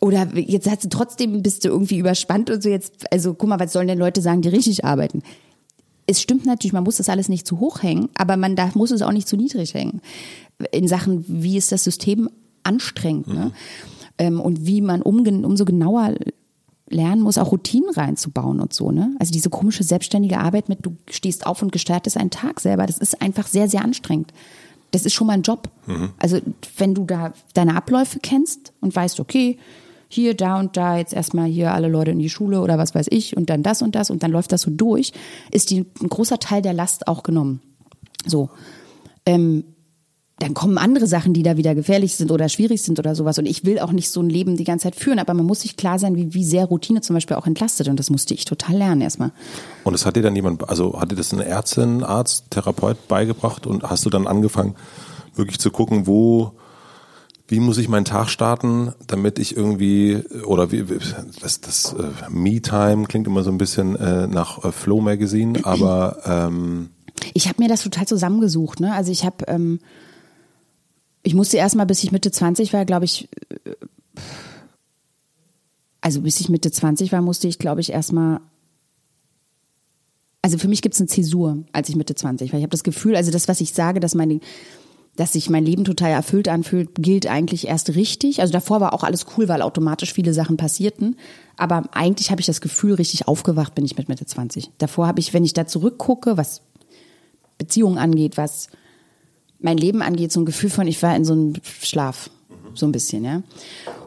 oder jetzt hast du trotzdem, bist du irgendwie überspannt und so jetzt, also guck mal, was sollen denn Leute sagen, die richtig arbeiten? Es stimmt natürlich, man muss das alles nicht zu hoch hängen, aber man darf, muss es auch nicht zu niedrig hängen in Sachen, wie ist das System anstrengend ne? ähm, und wie man umgen umso genauer lernen muss, auch Routinen reinzubauen und so. Ne? Also diese komische selbstständige Arbeit mit, du stehst auf und gestaltest einen Tag selber, das ist einfach sehr, sehr anstrengend. Das ist schon mal ein Job. Mhm. Also wenn du da deine Abläufe kennst und weißt, okay, hier, da und da, jetzt erstmal hier alle Leute in die Schule oder was weiß ich und dann das und das und dann läuft das so durch, ist die, ein großer Teil der Last auch genommen. So. Ähm, dann kommen andere Sachen, die da wieder gefährlich sind oder schwierig sind oder sowas. Und ich will auch nicht so ein Leben die ganze Zeit führen, aber man muss sich klar sein, wie, wie sehr Routine zum Beispiel auch entlastet. Und das musste ich total lernen erstmal. Und es hat dir dann jemand, also hat dir das eine Ärztin, Arzt, Therapeut beigebracht und hast du dann angefangen, wirklich zu gucken, wo, wie muss ich meinen Tag starten, damit ich irgendwie, oder wie, das, das äh, Me-Time klingt immer so ein bisschen äh, nach äh, Flow Magazine, aber ähm, Ich habe mir das total zusammengesucht. Ne? Also ich habe, ähm, ich musste erstmal, bis ich Mitte 20 war, glaube ich, äh, also bis ich Mitte 20 war, musste ich, glaube ich, erstmal also für mich gibt es eine Zäsur, als ich Mitte 20 war. Ich habe das Gefühl, also das, was ich sage, dass meine, dass sich mein Leben total erfüllt anfühlt, gilt eigentlich erst richtig. Also davor war auch alles cool, weil automatisch viele Sachen passierten. Aber eigentlich habe ich das Gefühl, richtig aufgewacht bin ich mit Mitte 20. Davor habe ich, wenn ich da zurückgucke, was Beziehungen angeht, was mein Leben angeht, so ein Gefühl von, ich war in so einem Schlaf, so ein bisschen, ja.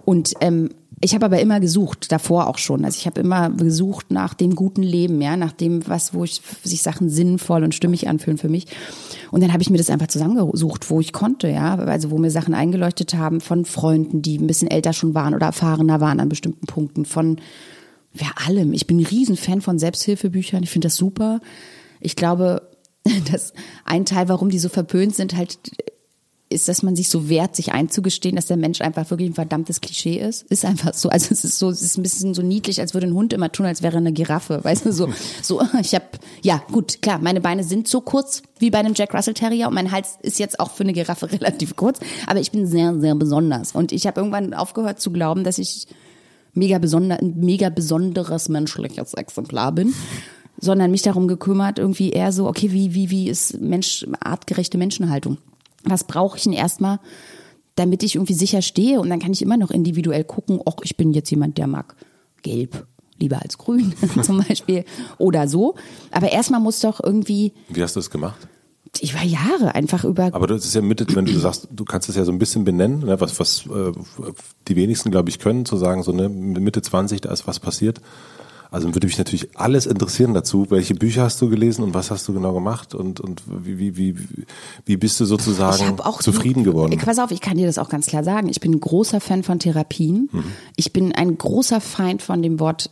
Und ähm, ich habe aber immer gesucht, davor auch schon. Also ich habe immer gesucht nach dem guten Leben, ja, nach dem, was, wo ich sich Sachen sinnvoll und stimmig anfühlen für mich. Und dann habe ich mir das einfach zusammengesucht, wo ich konnte, ja, also wo mir Sachen eingeleuchtet haben von Freunden, die ein bisschen älter schon waren oder erfahrener waren an bestimmten Punkten, von ja allem. Ich bin ein Riesenfan von Selbsthilfebüchern. Ich finde das super. Ich glaube, (laughs) dass ein Teil, warum die so verpönt sind, halt ist, dass man sich so wehrt, sich einzugestehen, dass der Mensch einfach wirklich ein verdammtes Klischee ist. Ist einfach so. Also es ist so, es ist ein bisschen so niedlich, als würde ein Hund immer tun, als wäre eine Giraffe. Weißt du, so, (laughs) so, ich habe, ja, gut, klar, meine Beine sind so kurz wie bei einem Jack Russell Terrier und mein Hals ist jetzt auch für eine Giraffe (laughs) relativ kurz, aber ich bin sehr, sehr besonders. Und ich habe irgendwann aufgehört zu glauben, dass ich mega besonder, ein mega besonderes menschliches Exemplar bin sondern mich darum gekümmert, irgendwie eher so, okay, wie, wie, wie ist Mensch, artgerechte Menschenhaltung? was brauche ich denn erstmal, damit ich irgendwie sicher stehe und dann kann ich immer noch individuell gucken, ach, ich bin jetzt jemand, der mag gelb lieber als grün (laughs) zum Beispiel oder so. Aber erstmal muss doch irgendwie. Wie hast du das gemacht? Ich war Jahre einfach über. Aber das ist ja Mitte, wenn du sagst, du kannst es ja so ein bisschen benennen, ne, was, was äh, die wenigsten, glaube ich, können, zu sagen, so ne, Mitte 20, da ist was passiert. Also würde mich natürlich alles interessieren dazu. Welche Bücher hast du gelesen und was hast du genau gemacht und, und wie, wie, wie, wie bist du sozusagen zufrieden geworden? Pass auf, ich kann dir das auch ganz klar sagen. Ich bin ein großer Fan von Therapien. Mhm. Ich bin ein großer Feind von dem Wort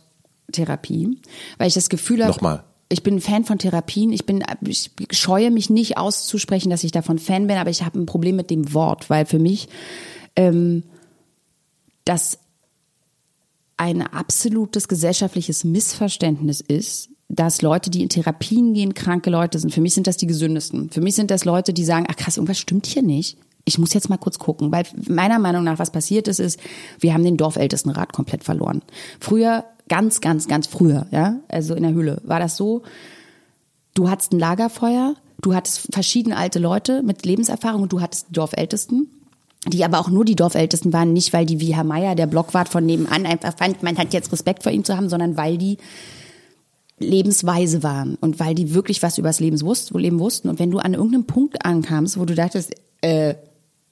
Therapie, weil ich das Gefühl habe. Nochmal. Ich bin Fan von Therapien. Ich bin, ich scheue mich nicht auszusprechen, dass ich davon Fan bin, aber ich habe ein Problem mit dem Wort, weil für mich ähm, das ein absolutes gesellschaftliches Missverständnis ist, dass Leute, die in Therapien gehen, kranke Leute sind. Für mich sind das die gesündesten. Für mich sind das Leute, die sagen, ach krass, irgendwas stimmt hier nicht. Ich muss jetzt mal kurz gucken, weil meiner Meinung nach, was passiert ist, ist, wir haben den Dorfältestenrat komplett verloren. Früher, ganz, ganz, ganz früher, ja, also in der Höhle, war das so, du hattest ein Lagerfeuer, du hattest verschiedene alte Leute mit Lebenserfahrung und du hattest Dorfältesten die aber auch nur die Dorfältesten waren, nicht weil die wie Herr Meier, der Blockwart von nebenan, einfach fand, man hat jetzt Respekt vor ihm zu haben, sondern weil die lebensweise waren und weil die wirklich was übers Leben wussten. Und wenn du an irgendeinem Punkt ankamst, wo du dachtest, äh,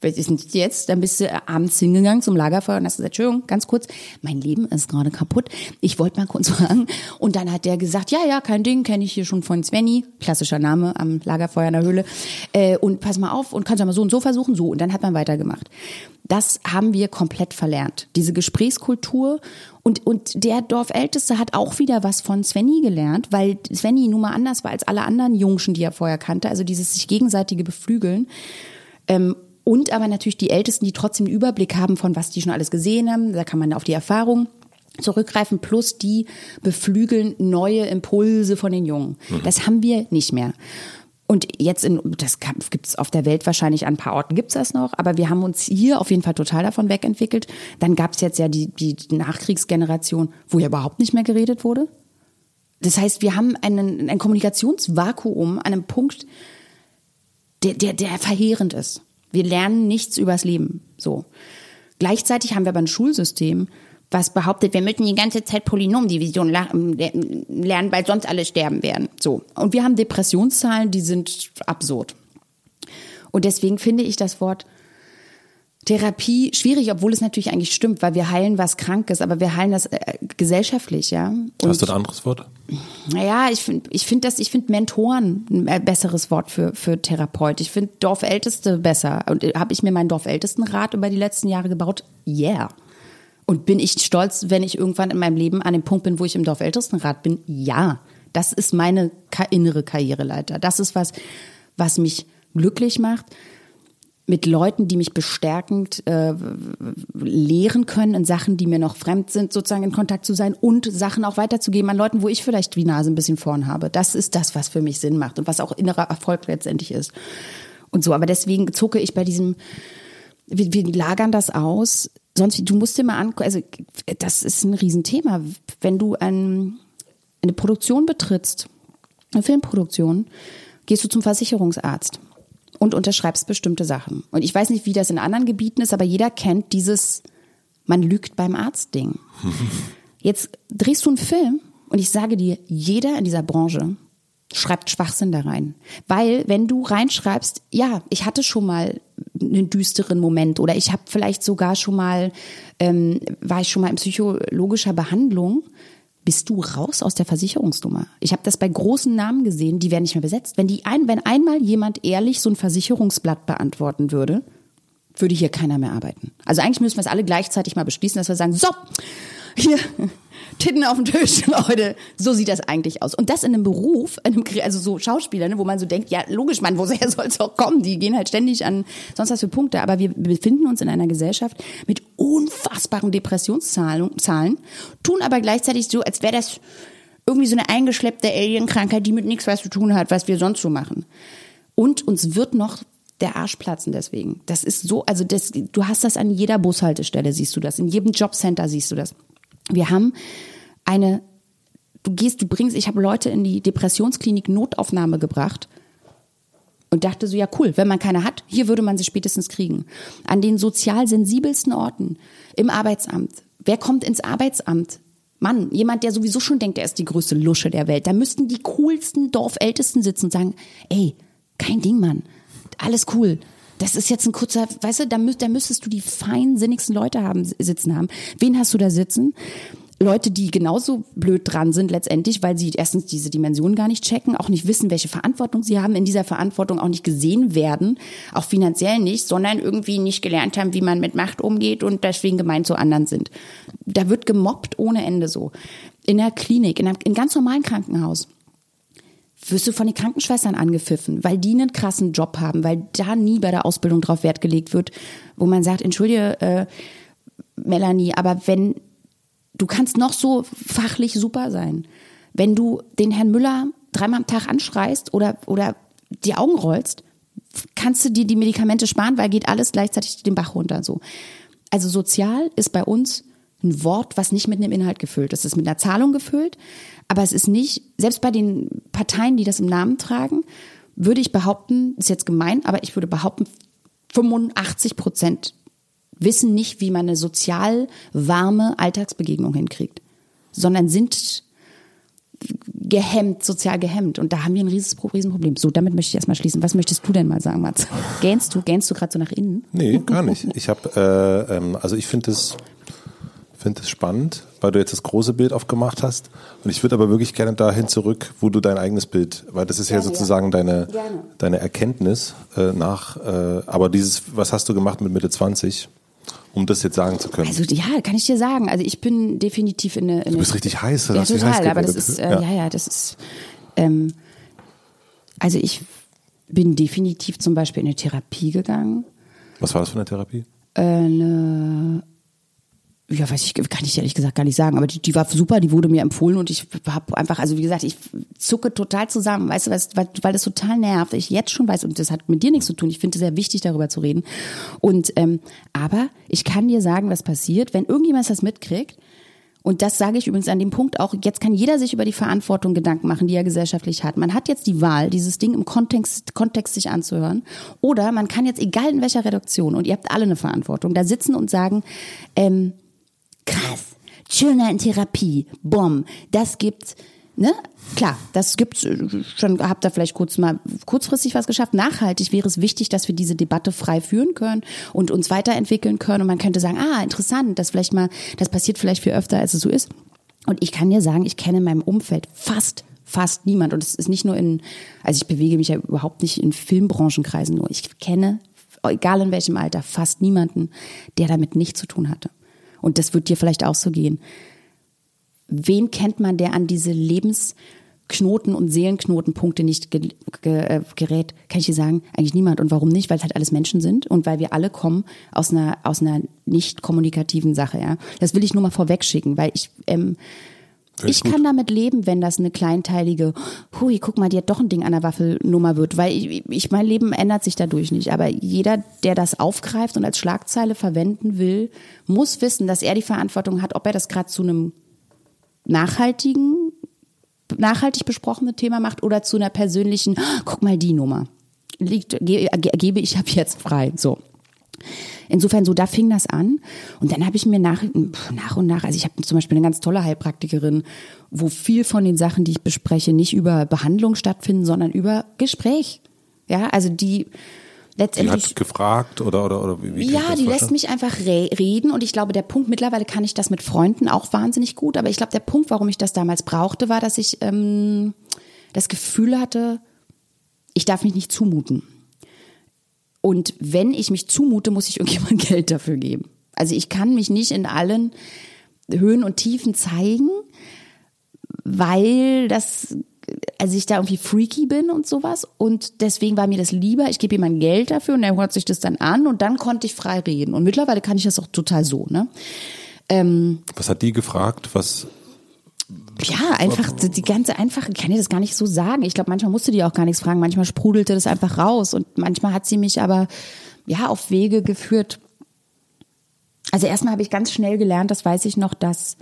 was ist denn jetzt? Dann bist du abends hingegangen zum Lagerfeuer und hast gesagt, Entschuldigung, ganz kurz, mein Leben ist gerade kaputt. Ich wollte mal kurz (laughs) fragen. Und dann hat der gesagt, ja, ja, kein Ding, kenne ich hier schon von Svenny, klassischer Name am Lagerfeuer in der Höhle. Äh, und pass mal auf und kannst ja mal so und so versuchen, so. Und dann hat man weitergemacht. Das haben wir komplett verlernt. Diese Gesprächskultur und, und der Dorfälteste hat auch wieder was von Svenny gelernt, weil Svenny nun mal anders war als alle anderen Jungschen, die er vorher kannte. Also dieses sich gegenseitige Beflügeln. Ähm, und aber natürlich die Ältesten, die trotzdem einen Überblick haben von was die schon alles gesehen haben. Da kann man auf die Erfahrung zurückgreifen, plus die beflügeln neue Impulse von den Jungen. Mhm. Das haben wir nicht mehr. Und jetzt in, das gibt es auf der Welt wahrscheinlich an ein paar Orten gibt's das noch, aber wir haben uns hier auf jeden Fall total davon wegentwickelt. Dann gab's jetzt ja die, die Nachkriegsgeneration, wo ja überhaupt nicht mehr geredet wurde. Das heißt, wir haben einen, ein Kommunikationsvakuum an einem Punkt, der, der, der verheerend ist. Wir lernen nichts übers Leben. So. Gleichzeitig haben wir aber ein Schulsystem, was behauptet, wir müssen die ganze Zeit Polynomdivision lernen, weil sonst alle sterben werden. So. Und wir haben Depressionszahlen, die sind absurd. Und deswegen finde ich das Wort Therapie schwierig, obwohl es natürlich eigentlich stimmt, weil wir heilen was Krankes, aber wir heilen das äh, gesellschaftlich, ja. Und, Hast du ein anderes Wort? Naja, ich finde ich finde das, ich finde Mentoren ein besseres Wort für, für Therapeut. Ich finde Dorfälteste besser. Und äh, habe ich mir meinen Dorfältestenrat über die letzten Jahre gebaut? Yeah. Und bin ich stolz, wenn ich irgendwann in meinem Leben an dem Punkt bin, wo ich im Dorfältestenrat bin? Ja. Das ist meine innere Karriereleiter. Das ist was, was mich glücklich macht mit Leuten, die mich bestärkend äh, lehren können in Sachen, die mir noch fremd sind, sozusagen in Kontakt zu sein und Sachen auch weiterzugeben an Leuten, wo ich vielleicht die Nase ein bisschen vorn habe. Das ist das, was für mich Sinn macht und was auch innerer Erfolg letztendlich ist. Und so, aber deswegen zucke ich bei diesem, wir, wir lagern das aus. Sonst, du musst dir mal angucken, also das ist ein Riesenthema. Wenn du ein, eine Produktion betrittst, eine Filmproduktion, gehst du zum Versicherungsarzt und unterschreibst bestimmte Sachen. Und ich weiß nicht, wie das in anderen Gebieten ist, aber jeder kennt dieses man lügt beim Arzt-Ding. (laughs) Jetzt drehst du einen Film und ich sage dir, jeder in dieser Branche schreibt Schwachsinn da rein. Weil wenn du reinschreibst, ja, ich hatte schon mal einen düsteren Moment oder ich habe vielleicht sogar schon mal, ähm, war ich schon mal in psychologischer Behandlung, bist du raus aus der Versicherungsnummer. Ich habe das bei großen Namen gesehen, die werden nicht mehr besetzt. Wenn die ein, wenn einmal jemand ehrlich so ein Versicherungsblatt beantworten würde, würde hier keiner mehr arbeiten. Also eigentlich müssen wir es alle gleichzeitig mal beschließen, dass wir sagen, so, hier, (laughs) Titten auf dem Tisch, (laughs) Leute. So sieht das eigentlich aus. Und das in einem Beruf, in einem, also so Schauspieler, ne, wo man so denkt, ja, logisch, Mann, woher (laughs) soll es auch kommen? Die gehen halt ständig an sonst was für Punkte. Aber wir befinden uns in einer Gesellschaft mit unfassbaren Depressionszahlen, Zahlen, tun aber gleichzeitig so, als wäre das irgendwie so eine eingeschleppte Alienkrankheit, die mit nichts was zu tun hat, was wir sonst so machen. Und uns wird noch der Arsch platzen deswegen. Das ist so, also das, du hast das an jeder Bushaltestelle, siehst du das, in jedem Jobcenter siehst du das. Wir haben eine, du gehst, du bringst, ich habe Leute in die Depressionsklinik Notaufnahme gebracht und dachte so, ja cool, wenn man keine hat, hier würde man sie spätestens kriegen. An den sozial sensibelsten Orten, im Arbeitsamt. Wer kommt ins Arbeitsamt? Mann, jemand, der sowieso schon denkt, er ist die größte Lusche der Welt. Da müssten die coolsten Dorfältesten sitzen und sagen, ey, kein Ding, Mann. Alles cool. Das ist jetzt ein kurzer, weißt du, da, müsst, da müsstest du die feinsinnigsten Leute haben, sitzen haben. Wen hast du da sitzen? Leute, die genauso blöd dran sind letztendlich, weil sie erstens diese Dimension gar nicht checken, auch nicht wissen, welche Verantwortung sie haben, in dieser Verantwortung auch nicht gesehen werden, auch finanziell nicht, sondern irgendwie nicht gelernt haben, wie man mit Macht umgeht und deswegen gemeint zu anderen sind. Da wird gemobbt ohne Ende so. In der Klinik, in einem in ganz normalen Krankenhaus wirst du von den Krankenschwestern angepfiffen, weil die einen krassen Job haben, weil da nie bei der Ausbildung drauf Wert gelegt wird, wo man sagt, entschuldige, äh, Melanie, aber wenn du kannst noch so fachlich super sein, wenn du den Herrn Müller dreimal am Tag anschreist oder oder die Augen rollst, kannst du dir die Medikamente sparen, weil geht alles gleichzeitig den Bach runter so. Also sozial ist bei uns ein Wort, was nicht mit einem Inhalt gefüllt ist. Es ist mit einer Zahlung gefüllt, aber es ist nicht, selbst bei den Parteien, die das im Namen tragen, würde ich behaupten, ist jetzt gemein, aber ich würde behaupten, 85 Prozent wissen nicht, wie man eine sozial warme Alltagsbegegnung hinkriegt, sondern sind gehemmt, sozial gehemmt. Und da haben wir ein Riesenproblem. So, damit möchte ich erstmal schließen. Was möchtest du denn mal sagen, Mats? (laughs) Gähnst du, gähnst du gerade so nach innen? Nee, gar nicht. Ich habe, äh, ähm, also ich finde es finde es spannend, weil du jetzt das große Bild aufgemacht hast. Und ich würde aber wirklich gerne dahin zurück, wo du dein eigenes Bild, weil das ist gerne, ja sozusagen deine, deine Erkenntnis äh, nach, äh, aber dieses, was hast du gemacht mit Mitte 20? um das jetzt sagen zu können? Also ja, kann ich dir sagen. Also ich bin definitiv in eine. In du bist richtig heiß. Ja, total. Heiß aber das ist äh, ja. ja, ja, das ist. Ähm, also ich bin definitiv zum Beispiel in eine Therapie gegangen. Was war das für eine Therapie? Äh, eine ja, weiß ich, kann ich ehrlich gesagt gar nicht sagen, aber die, die war super, die wurde mir empfohlen und ich habe einfach, also wie gesagt, ich zucke total zusammen, weißt du, weil, weil das total nervt, ich jetzt schon weiß und das hat mit dir nichts zu tun. Ich finde es sehr wichtig, darüber zu reden. Und ähm, aber ich kann dir sagen, was passiert, wenn irgendjemand das mitkriegt. Und das sage ich übrigens an dem Punkt auch, jetzt kann jeder sich über die Verantwortung Gedanken machen, die er gesellschaftlich hat. Man hat jetzt die Wahl, dieses Ding im Kontext, Kontext sich anzuhören. Oder man kann jetzt, egal in welcher Reduktion, und ihr habt alle eine Verantwortung, da sitzen und sagen, ähm, krass, Schöner in Therapie, Bom, das gibt, ne? Klar, das gibt's schon, habt ihr vielleicht kurz mal kurzfristig was geschafft. Nachhaltig wäre es wichtig, dass wir diese Debatte frei führen können und uns weiterentwickeln können. Und man könnte sagen, ah, interessant, das vielleicht mal, das passiert vielleicht viel öfter, als es so ist. Und ich kann dir sagen, ich kenne in meinem Umfeld fast fast niemand. Und es ist nicht nur in, also ich bewege mich ja überhaupt nicht in Filmbranchenkreisen nur. Ich kenne, egal in welchem Alter, fast niemanden, der damit nichts zu tun hatte. Und das wird dir vielleicht auch so gehen. Wen kennt man, der an diese Lebens Knoten und Seelenknotenpunkte nicht ge ge äh, gerät, kann ich dir sagen, eigentlich niemand. Und warum nicht? Weil es halt alles Menschen sind und weil wir alle kommen aus einer, aus einer nicht kommunikativen Sache, ja. Das will ich nur mal vorwegschicken, weil ich, ähm, ich kann damit leben, wenn das eine kleinteilige, hui, guck mal, die hat doch ein Ding an der Waffelnummer wird, weil ich, ich, mein Leben ändert sich dadurch nicht. Aber jeder, der das aufgreift und als Schlagzeile verwenden will, muss wissen, dass er die Verantwortung hat, ob er das gerade zu einem nachhaltigen, nachhaltig besprochenen Thema macht oder zu einer persönlichen, guck mal die Nummer. Liegt, ge, gebe ich ab jetzt frei. So. Insofern so, da fing das an. Und dann habe ich mir nach, nach und nach, also ich habe zum Beispiel eine ganz tolle Heilpraktikerin, wo viel von den Sachen, die ich bespreche, nicht über Behandlung stattfinden, sondern über Gespräch. Ja, also die letztendlich. Die hat gefragt oder, oder, oder wie, wie Ja, die lässt mich einfach re reden und ich glaube, der Punkt, mittlerweile kann ich das mit Freunden auch wahnsinnig gut, aber ich glaube, der Punkt, warum ich das damals brauchte, war, dass ich ähm, das Gefühl hatte, ich darf mich nicht zumuten. Und wenn ich mich zumute, muss ich irgendjemand (laughs) Geld dafür geben. Also ich kann mich nicht in allen Höhen und Tiefen zeigen, weil das, also ich da irgendwie freaky bin und sowas. Und deswegen war mir das lieber, ich gebe jemandem Geld dafür und er hört sich das dann an und dann konnte ich frei reden. Und mittlerweile kann ich das auch total so, ne? Ähm, was hat die gefragt? Was ja, einfach die ganze einfache, ich kann dir das gar nicht so sagen. Ich glaube, manchmal musste die auch gar nichts fragen, manchmal sprudelte das einfach raus und manchmal hat sie mich aber ja auf Wege geführt. Also erstmal habe ich ganz schnell gelernt, das weiß ich noch, dass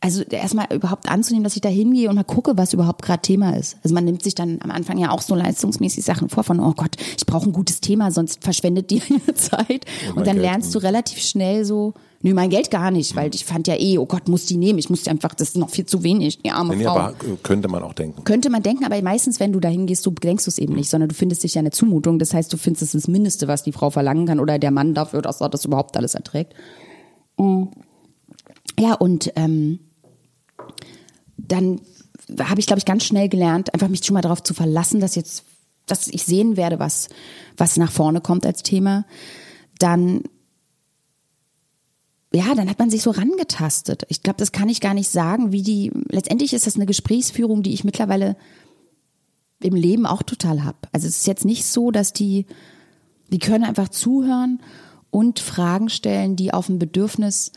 also erstmal überhaupt anzunehmen, dass ich da hingehe und mal gucke, was überhaupt gerade Thema ist. Also man nimmt sich dann am Anfang ja auch so leistungsmäßig Sachen vor von, oh Gott, ich brauche ein gutes Thema, sonst verschwendet die (laughs) Zeit. Und, und dann Geld, lernst du relativ schnell so, nö, mein Geld gar nicht, weil ich fand ja eh, oh Gott, muss die nehmen, ich muss die einfach, das ist noch viel zu wenig, die arme nee, Frau. Aber könnte man auch denken. Könnte man denken, aber meistens, wenn du da hingehst, du denkst du es eben nicht, sondern du findest dich ja eine Zumutung. Das heißt, du findest es das Mindeste, was die Frau verlangen kann oder der Mann dafür, dass er das überhaupt alles erträgt. Mm. Ja, und ähm, dann habe ich, glaube ich, ganz schnell gelernt, einfach mich schon mal darauf zu verlassen, dass jetzt, dass ich sehen werde, was, was nach vorne kommt als Thema. Dann, ja, dann hat man sich so rangetastet. Ich glaube, das kann ich gar nicht sagen, wie die, letztendlich ist das eine Gesprächsführung, die ich mittlerweile im Leben auch total habe. Also es ist jetzt nicht so, dass die, die können einfach zuhören und Fragen stellen, die auf ein Bedürfnis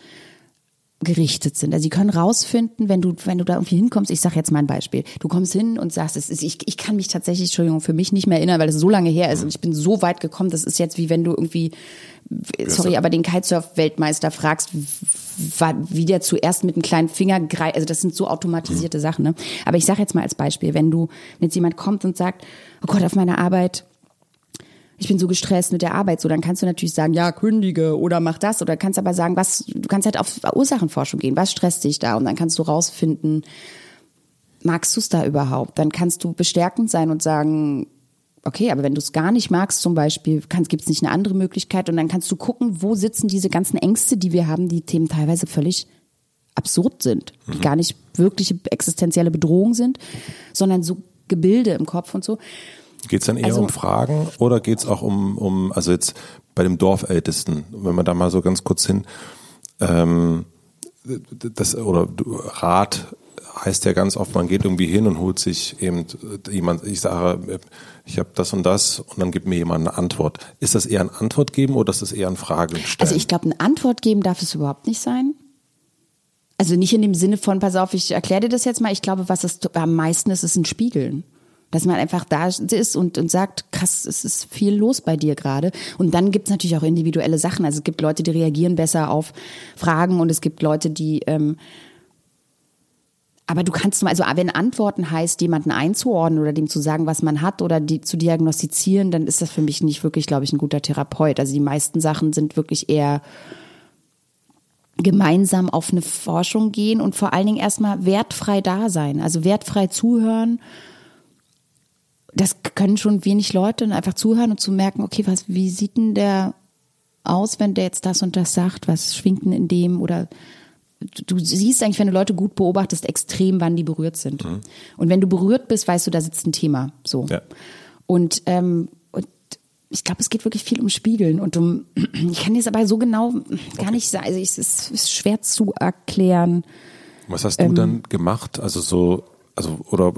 gerichtet sind. Also sie können rausfinden, wenn du, wenn du da irgendwie hinkommst, ich sage jetzt mal ein Beispiel, du kommst hin und sagst, es ist, ich, ich kann mich tatsächlich, Entschuldigung, für mich nicht mehr erinnern, weil es so lange her ist und ich bin so weit gekommen, das ist jetzt wie wenn du irgendwie, sorry, aber den Kitesurf-Weltmeister fragst, wie der zuerst mit einem kleinen Finger greift, also das sind so automatisierte mhm. Sachen, ne? Aber ich sage jetzt mal als Beispiel, wenn du, wenn jetzt jemand kommt und sagt, oh Gott, auf meiner Arbeit ich bin so gestresst mit der Arbeit, so dann kannst du natürlich sagen, ja, kündige oder mach das oder kannst aber sagen, was du kannst halt auf Ursachenforschung gehen, was stresst dich da und dann kannst du rausfinden, magst du es da überhaupt? Dann kannst du bestärkend sein und sagen, okay, aber wenn du es gar nicht magst zum Beispiel, gibt es nicht eine andere Möglichkeit und dann kannst du gucken, wo sitzen diese ganzen Ängste, die wir haben, die Themen teilweise völlig absurd sind, die mhm. gar nicht wirkliche existenzielle Bedrohung sind, sondern so Gebilde im Kopf und so. Geht es dann eher also, um Fragen oder geht es auch um, um, also jetzt bei dem Dorfältesten, wenn man da mal so ganz kurz hin, ähm, das, oder Rat heißt ja ganz oft, man geht irgendwie hin und holt sich eben jemand, ich sage, ich habe das und das und dann gibt mir jemand eine Antwort. Ist das eher ein Antwort geben oder ist das eher ein Fragen stellen? Also ich glaube, eine Antwort geben darf es überhaupt nicht sein. Also nicht in dem Sinne von, pass auf, ich erkläre dir das jetzt mal. Ich glaube, was es am meisten ist, ist ein Spiegeln dass man einfach da ist und, und sagt, krass, es ist viel los bei dir gerade. Und dann gibt's natürlich auch individuelle Sachen. Also es gibt Leute, die reagieren besser auf Fragen und es gibt Leute, die ähm, aber du kannst, also wenn Antworten heißt, jemanden einzuordnen oder dem zu sagen, was man hat oder die zu diagnostizieren, dann ist das für mich nicht wirklich, glaube ich, ein guter Therapeut. Also die meisten Sachen sind wirklich eher gemeinsam auf eine Forschung gehen und vor allen Dingen erstmal wertfrei da sein. Also wertfrei zuhören das können schon wenig Leute einfach zuhören und zu merken, okay, was, wie sieht denn der aus, wenn der jetzt das und das sagt, was schwingt denn in dem oder du siehst eigentlich, wenn du Leute gut beobachtest, extrem, wann die berührt sind. Mhm. Und wenn du berührt bist, weißt du, da sitzt ein Thema. So. Ja. Und, ähm, und ich glaube, es geht wirklich viel um Spiegeln und um, (clears throat) ich kann jetzt aber so genau gar nicht sagen, also es ist, ist schwer zu erklären. Was hast du ähm, dann gemacht? Also so, also oder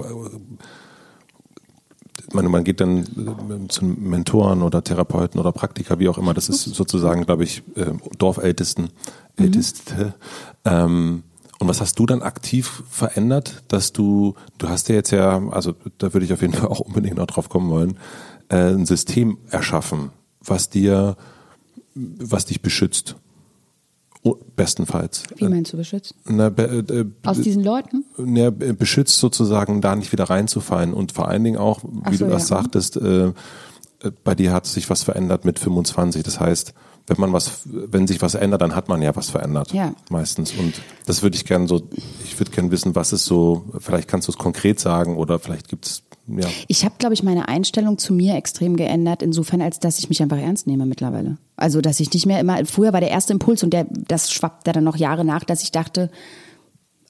meine, man geht dann äh, zu Mentoren oder Therapeuten oder Praktiker, wie auch immer. Das ist sozusagen, glaube ich, äh, Dorfältesten, mhm. Älteste. Ähm, und was hast du dann aktiv verändert, dass du, du hast ja jetzt ja, also da würde ich auf jeden Fall auch unbedingt noch drauf kommen wollen, äh, ein System erschaffen, was dir, was dich beschützt. Oh, bestenfalls. Wie meinst du beschützt? Na, be, äh, Aus diesen Leuten? Na, beschützt sozusagen, da nicht wieder reinzufallen. Und vor allen Dingen auch, wie so, du das ja. sagtest, äh, bei dir hat sich was verändert mit 25. Das heißt, wenn man was, wenn sich was ändert, dann hat man ja was verändert. Ja. Meistens. Und das würde ich gerne so, ich würde gerne wissen, was ist so, vielleicht kannst du es konkret sagen oder vielleicht gibt es ja. Ich habe, glaube ich, meine Einstellung zu mir extrem geändert, insofern, als dass ich mich einfach ernst nehme mittlerweile. Also, dass ich nicht mehr immer, früher war der erste Impuls und der, das schwappte dann noch Jahre nach, dass ich dachte,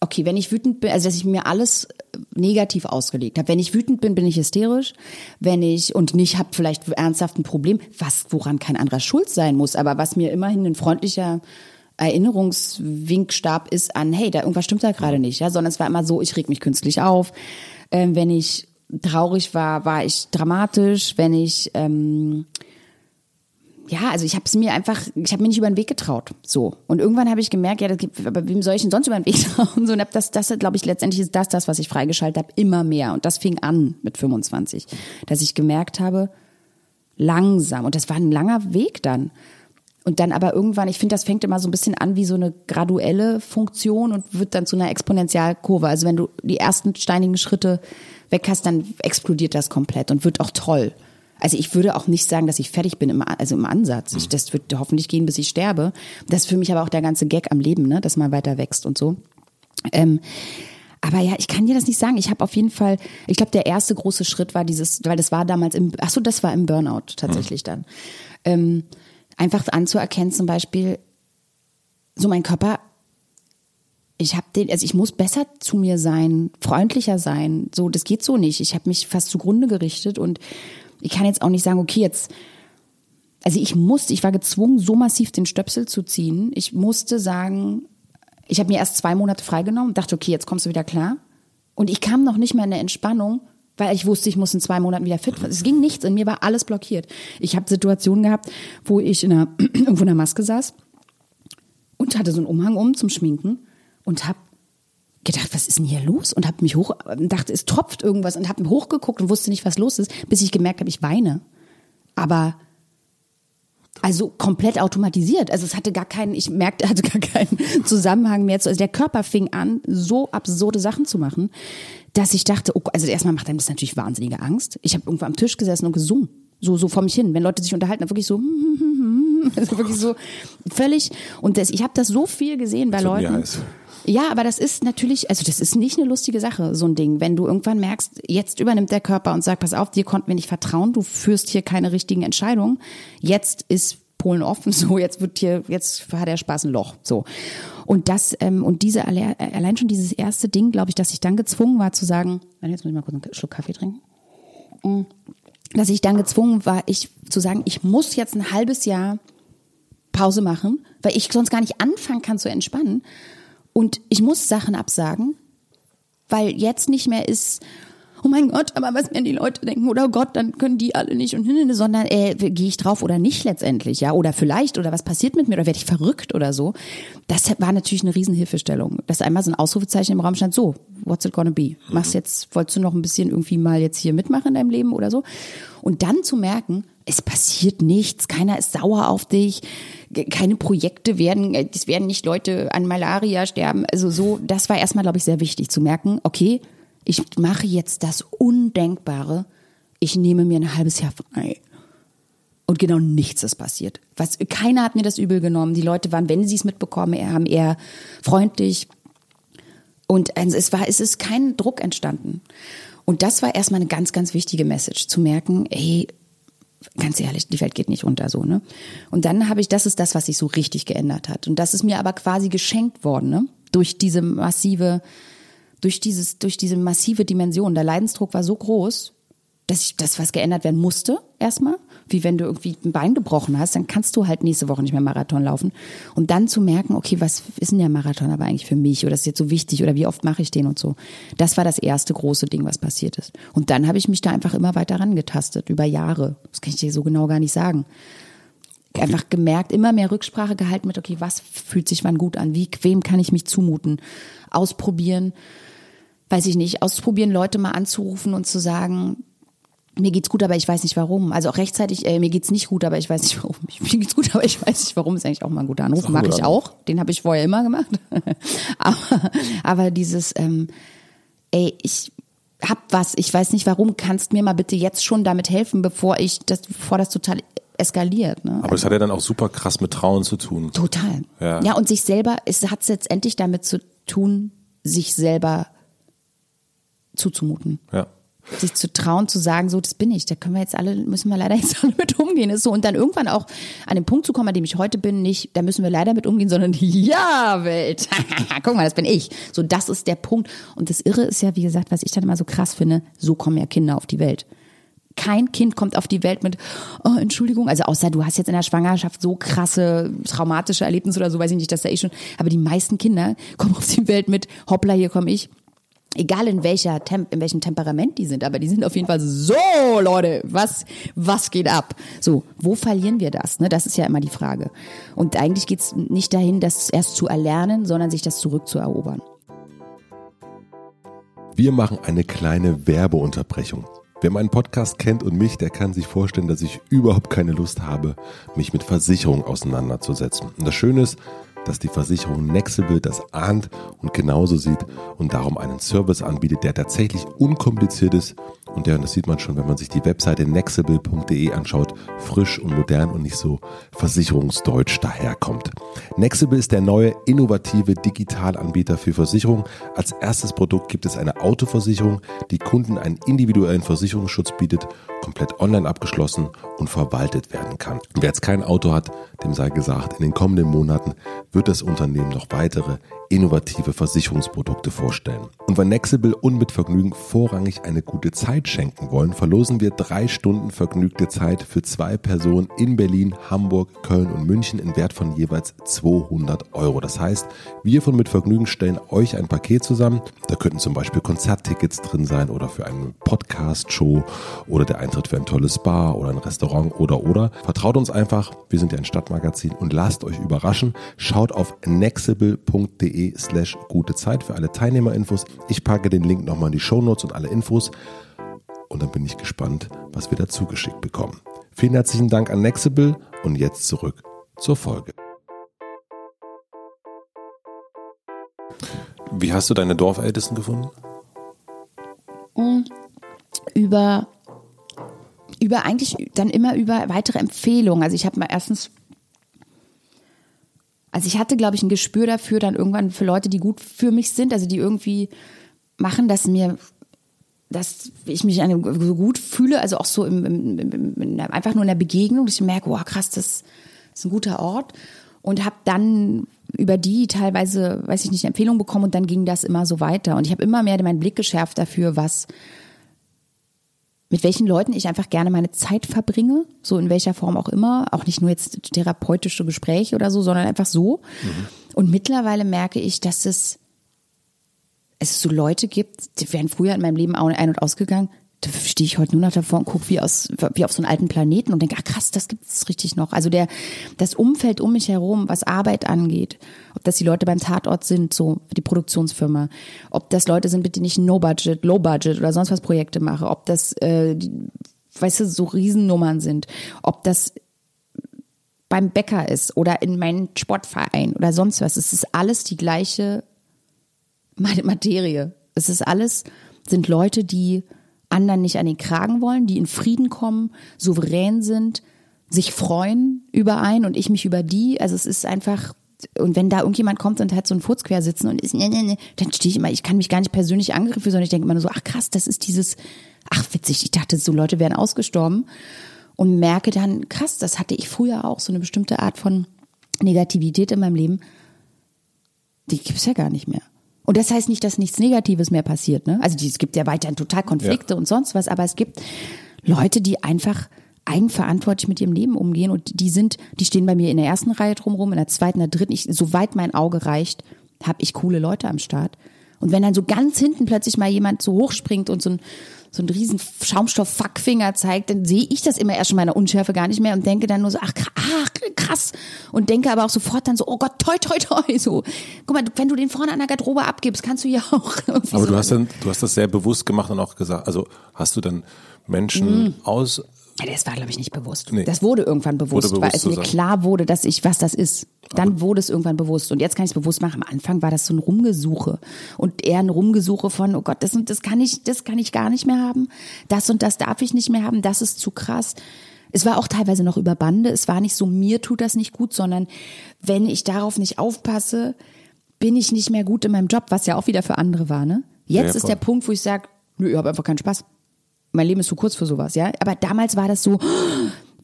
okay, wenn ich wütend bin, also dass ich mir alles negativ ausgelegt habe. Wenn ich wütend bin, bin ich hysterisch. Wenn ich und nicht habe vielleicht ernsthaft ein Problem, was woran kein anderer schuld sein muss, aber was mir immerhin ein freundlicher Erinnerungswinkstab ist an, hey, da irgendwas stimmt da gerade nicht, ja, sondern es war immer so, ich reg mich künstlich auf. Ähm, wenn ich traurig war, war ich dramatisch. Wenn ich ähm, ja, also ich habe es mir einfach, ich habe mir nicht über den Weg getraut, so. Und irgendwann habe ich gemerkt, ja, das gibt, aber wem soll ich denn sonst über den Weg (laughs) trauen? So, und hab das, das, glaube ich, letztendlich ist das, das, was ich freigeschaltet habe, immer mehr. Und das fing an mit 25, dass ich gemerkt habe, langsam. Und das war ein langer Weg dann. Und dann aber irgendwann, ich finde, das fängt immer so ein bisschen an wie so eine graduelle Funktion und wird dann zu einer Exponentialkurve. Also wenn du die ersten steinigen Schritte weg hast, dann explodiert das komplett und wird auch toll. Also ich würde auch nicht sagen, dass ich fertig bin, im, also im Ansatz. Ich, das wird hoffentlich gehen, bis ich sterbe. Das ist für mich aber auch der ganze Gag am Leben, ne? dass man weiter wächst und so. Ähm, aber ja, ich kann dir das nicht sagen. Ich habe auf jeden Fall, ich glaube, der erste große Schritt war dieses, weil das war damals im, ach so, das war im Burnout tatsächlich mhm. dann. Ähm, einfach anzuerkennen, zum Beispiel, so mein Körper ich habe den, also ich muss besser zu mir sein, freundlicher sein. So, das geht so nicht. Ich habe mich fast zugrunde gerichtet und ich kann jetzt auch nicht sagen, okay, jetzt, also ich musste, ich war gezwungen, so massiv den Stöpsel zu ziehen. Ich musste sagen, ich habe mir erst zwei Monate freigenommen dachte, okay, jetzt kommst du wieder klar. Und ich kam noch nicht mehr in eine Entspannung, weil ich wusste, ich muss in zwei Monaten wieder fit. Es ging nichts, in mir war alles blockiert. Ich habe Situationen gehabt, wo ich in einer, (clears throat) irgendwo in einer Maske saß und hatte so einen Umhang um zum Schminken und habe gedacht, was ist denn hier los? Und habe mich hoch, dachte, es tropft irgendwas und habe hochgeguckt und wusste nicht, was los ist, bis ich gemerkt habe, ich weine. Aber also komplett automatisiert. Also es hatte gar keinen, ich merkte, (laughs) hatte gar keinen Zusammenhang mehr zu. Also der Körper fing an, so absurde Sachen zu machen, dass ich dachte, oh, also erstmal macht einem das natürlich wahnsinnige Angst. Ich habe irgendwo am Tisch gesessen und gesungen. So, so vor mich hin. Wenn Leute sich unterhalten, wirklich so, (laughs) also wirklich so völlig. Und das, ich habe das so viel gesehen bei Leuten. Ja, aber das ist natürlich, also das ist nicht eine lustige Sache, so ein Ding. Wenn du irgendwann merkst, jetzt übernimmt der Körper und sagt, pass auf, dir konnten wir nicht vertrauen, du führst hier keine richtigen Entscheidungen. Jetzt ist Polen offen, (laughs) so jetzt wird hier, jetzt hat der Spaß ein Loch, so. Und das ähm, und diese allein schon dieses erste Ding, glaube ich, dass ich dann gezwungen war zu sagen, jetzt muss ich mal kurz einen Schluck Kaffee trinken, mm. dass ich dann gezwungen war, ich zu sagen, ich muss jetzt ein halbes Jahr Pause machen, weil ich sonst gar nicht anfangen kann zu entspannen. Und ich muss Sachen absagen, weil jetzt nicht mehr ist, oh mein Gott, aber was werden die Leute denken? Oder oh Gott, dann können die alle nicht und hin, (laughs) sondern äh, gehe ich drauf oder nicht letztendlich, ja? Oder vielleicht, oder was passiert mit mir, oder werde ich verrückt oder so? Das war natürlich eine Riesenhilfestellung. Dass einmal so ein Ausrufezeichen im Raum stand, so, what's it gonna be? Machst jetzt, wolltest du noch ein bisschen irgendwie mal jetzt hier mitmachen in deinem Leben oder so? Und dann zu merken, es passiert nichts, keiner ist sauer auf dich, keine Projekte werden, es werden nicht Leute an Malaria sterben. Also so, das war erstmal, glaube ich, sehr wichtig zu merken, okay, ich mache jetzt das Undenkbare, ich nehme mir ein halbes Jahr frei. Und genau nichts ist passiert. Was, keiner hat mir das übel genommen. Die Leute waren, wenn sie es mitbekommen, haben eher freundlich. Und also es war, es ist kein Druck entstanden. Und das war erstmal eine ganz, ganz wichtige Message, zu merken, ey, ganz ehrlich, die Welt geht nicht unter so, ne? Und dann habe ich, das ist das, was sich so richtig geändert hat. Und das ist mir aber quasi geschenkt worden, ne? Durch diese massive, durch dieses, durch diese massive Dimension. Der Leidensdruck war so groß, dass ich das, was geändert werden musste, erstmal. Wie wenn du irgendwie ein Bein gebrochen hast, dann kannst du halt nächste Woche nicht mehr Marathon laufen. Und dann zu merken, okay, was ist denn der Marathon aber eigentlich für mich? Oder ist jetzt so wichtig? Oder wie oft mache ich den und so? Das war das erste große Ding, was passiert ist. Und dann habe ich mich da einfach immer weiter rangetastet, über Jahre. Das kann ich dir so genau gar nicht sagen. Einfach gemerkt, immer mehr Rücksprache gehalten mit, okay, was fühlt sich wann gut an? Wie, wem kann ich mich zumuten? Ausprobieren weiß ich nicht, ausprobieren, Leute mal anzurufen und zu sagen, mir geht's gut, aber ich weiß nicht warum. Also auch rechtzeitig, äh, mir geht's nicht gut, aber ich weiß nicht warum. (laughs) Mir geht's gut, aber ich weiß nicht warum. Ist eigentlich auch mal ein guter Anruf. Mache ich auch. Den habe ich vorher immer gemacht. (laughs) aber, aber dieses, ähm, ey, ich hab was, ich weiß nicht warum. Kannst mir mal bitte jetzt schon damit helfen, bevor ich das, bevor das total eskaliert. Ne? Aber es hat ja dann auch super krass mit Trauen zu tun. Total. Ja, ja und sich selber, es hat letztendlich damit zu tun, sich selber zuzumuten. Ja. Sich zu trauen, zu sagen, so, das bin ich, da können wir jetzt alle, müssen wir leider (laughs) jetzt alle mit umgehen. Ist so. Und dann irgendwann auch an den Punkt zu kommen, an dem ich heute bin, nicht, da müssen wir leider mit umgehen, sondern (laughs) ja, Welt. (laughs) Guck mal, das bin ich. So, das ist der Punkt. Und das Irre ist ja, wie gesagt, was ich dann immer so krass finde, so kommen ja Kinder auf die Welt kein Kind kommt auf die Welt mit, oh, Entschuldigung, also außer du hast jetzt in der Schwangerschaft so krasse traumatische Erlebnisse oder so, weiß ich nicht, dass da eh schon, aber die meisten Kinder kommen auf die Welt mit, hoppla, hier komme ich, egal in welcher Temp in welchem Temperament die sind, aber die sind auf jeden Fall so, Leute, was was geht ab? So, wo verlieren wir das? Ne, das ist ja immer die Frage. Und eigentlich geht's nicht dahin, das erst zu erlernen, sondern sich das zurückzuerobern. Wir machen eine kleine Werbeunterbrechung. Wer meinen Podcast kennt und mich, der kann sich vorstellen, dass ich überhaupt keine Lust habe, mich mit Versicherungen auseinanderzusetzen. Und das Schöne ist, dass die Versicherung Nexible das ahnt und genauso sieht und darum einen Service anbietet, der tatsächlich unkompliziert ist und der, und das sieht man schon, wenn man sich die Webseite nexible.de anschaut, frisch und modern und nicht so versicherungsdeutsch daherkommt. Nexible ist der neue innovative Digitalanbieter für Versicherungen. Als erstes Produkt gibt es eine Autoversicherung, die Kunden einen individuellen Versicherungsschutz bietet, komplett online abgeschlossen und verwaltet werden kann. Wer jetzt kein Auto hat, dem sei gesagt, in den kommenden Monaten wird das Unternehmen noch weitere innovative Versicherungsprodukte vorstellen. Und weil Nexible und mit Vergnügen vorrangig eine gute Zeit schenken wollen, verlosen wir drei Stunden vergnügte Zeit für zwei Personen in Berlin, Hamburg, Köln und München in Wert von jeweils 200 Euro. Das heißt, wir von mit Vergnügen stellen euch ein Paket zusammen. Da könnten zum Beispiel Konzerttickets drin sein oder für eine Podcast-Show oder der Eintritt für ein tolles Bar oder ein Restaurant oder oder. Vertraut uns einfach, wir sind ja ein Stadtmagazin und lasst euch überraschen. Schaut auf nexible.de slash gute Zeit für alle Teilnehmerinfos. Ich packe den Link nochmal in die Shownotes und alle Infos. Und dann bin ich gespannt, was wir dazu geschickt bekommen. Vielen herzlichen Dank an Nexible und jetzt zurück zur Folge. Wie hast du deine Dorfältesten gefunden? Mm, über, über eigentlich dann immer über weitere Empfehlungen. Also ich habe mal erstens also ich hatte, glaube ich, ein Gespür dafür dann irgendwann für Leute, die gut für mich sind, also die irgendwie machen, dass mir, dass ich mich so gut fühle, also auch so im, im, im, einfach nur in der Begegnung, dass ich merke, wow, krass, das ist ein guter Ort. Und habe dann über die teilweise, weiß ich nicht, eine Empfehlung bekommen und dann ging das immer so weiter. Und ich habe immer mehr meinen Blick geschärft dafür, was mit welchen Leuten ich einfach gerne meine Zeit verbringe, so in welcher Form auch immer, auch nicht nur jetzt therapeutische Gespräche oder so, sondern einfach so. Mhm. Und mittlerweile merke ich, dass es, es so Leute gibt, die wären früher in meinem Leben ein- und ausgegangen, da stehe ich heute nur noch davor und gucke wie, aus, wie auf so einen alten Planeten und denke, ah krass, das gibt es richtig noch. Also der, das Umfeld um mich herum, was Arbeit angeht, ob das die Leute beim Tatort sind, so die Produktionsfirma, ob das Leute sind, mit denen ich No-Budget, Low-Budget oder sonst was Projekte mache, ob das, äh, die, weißt du, so Riesennummern sind, ob das beim Bäcker ist oder in meinem Sportverein oder sonst was. Es ist alles die gleiche Materie. Es ist alles, sind Leute, die anderen nicht an den Kragen wollen, die in Frieden kommen, souverän sind, sich freuen über einen und ich mich über die. Also es ist einfach, und wenn da irgendjemand kommt und hat so einen Furz sitzen und ist, ne, ne, ne, dann stehe ich immer, ich kann mich gar nicht persönlich angegriffen, sondern ich denke immer nur so, ach krass, das ist dieses, ach witzig, ich dachte, so Leute wären ausgestorben und merke dann, krass, das hatte ich früher auch, so eine bestimmte Art von Negativität in meinem Leben, die gibt's ja gar nicht mehr. Und das heißt nicht, dass nichts Negatives mehr passiert. Ne? Also es gibt ja weiterhin total Konflikte ja. und sonst was, aber es gibt Leute, die einfach eigenverantwortlich mit ihrem Leben umgehen und die sind, die stehen bei mir in der ersten Reihe drumherum, in der zweiten, in der dritten, ich, soweit mein Auge reicht, habe ich coole Leute am Start. Und wenn dann so ganz hinten plötzlich mal jemand so hochspringt und so ein, so ein riesen Schaumstoff-Fackfinger zeigt, dann sehe ich das immer erst schon meiner Unschärfe gar nicht mehr und denke dann nur so, ach, krass. Und denke aber auch sofort dann so, oh Gott, toi, toi, toi, so. Guck mal, wenn du den vorne an der Garderobe abgibst, kannst du ja auch. (laughs) Aber so du hast dann, du hast das sehr bewusst gemacht und auch gesagt, also hast du dann Menschen Mhm. aus, Das war, glaube ich, nicht bewusst. Nee. Das wurde irgendwann bewusst, Wurde bewusst weil es mir sagen. klar wurde, dass ich, was das ist. Dann wurde es irgendwann bewusst. Und jetzt kann ich es bewusst machen. Am Anfang war das so ein Rumgesuche. Und eher ein Rumgesuche von, oh Gott, das und das kann ich, das kann ich gar nicht mehr haben. Das und das darf ich nicht mehr haben. Das ist zu krass. Es war auch teilweise noch über Bande. Es war nicht so, mir tut das nicht gut, sondern wenn ich darauf nicht aufpasse, bin ich nicht mehr gut in meinem Job, was ja auch wieder für andere war, ne? Jetzt Ja, ist der Punkt, wo ich sage, nö, ich habe einfach keinen Spaß mein Leben ist zu kurz für sowas, ja. Aber damals war das so,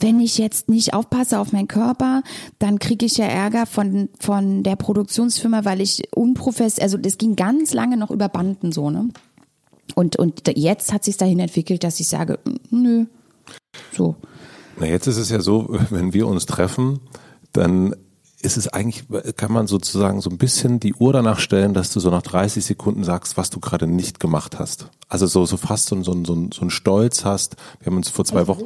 wenn ich jetzt nicht aufpasse auf meinen Körper, dann kriege ich ja Ärger von, von der Produktionsfirma, weil ich unprofessionell, also das ging ganz lange noch über Banden so, ne? Und, und jetzt hat sich dahin entwickelt, dass ich sage, nö, so. na jetzt ist es ja so, (laughs) wenn wir uns treffen, dann ist es eigentlich, kann man sozusagen so ein bisschen die Uhr danach stellen, dass du so nach 30 Sekunden sagst, was du gerade nicht gemacht hast. Also so, so fast so, ein- so, ein- so, ein- so ein Stolz hast. Wir haben uns vor zwei Wochen,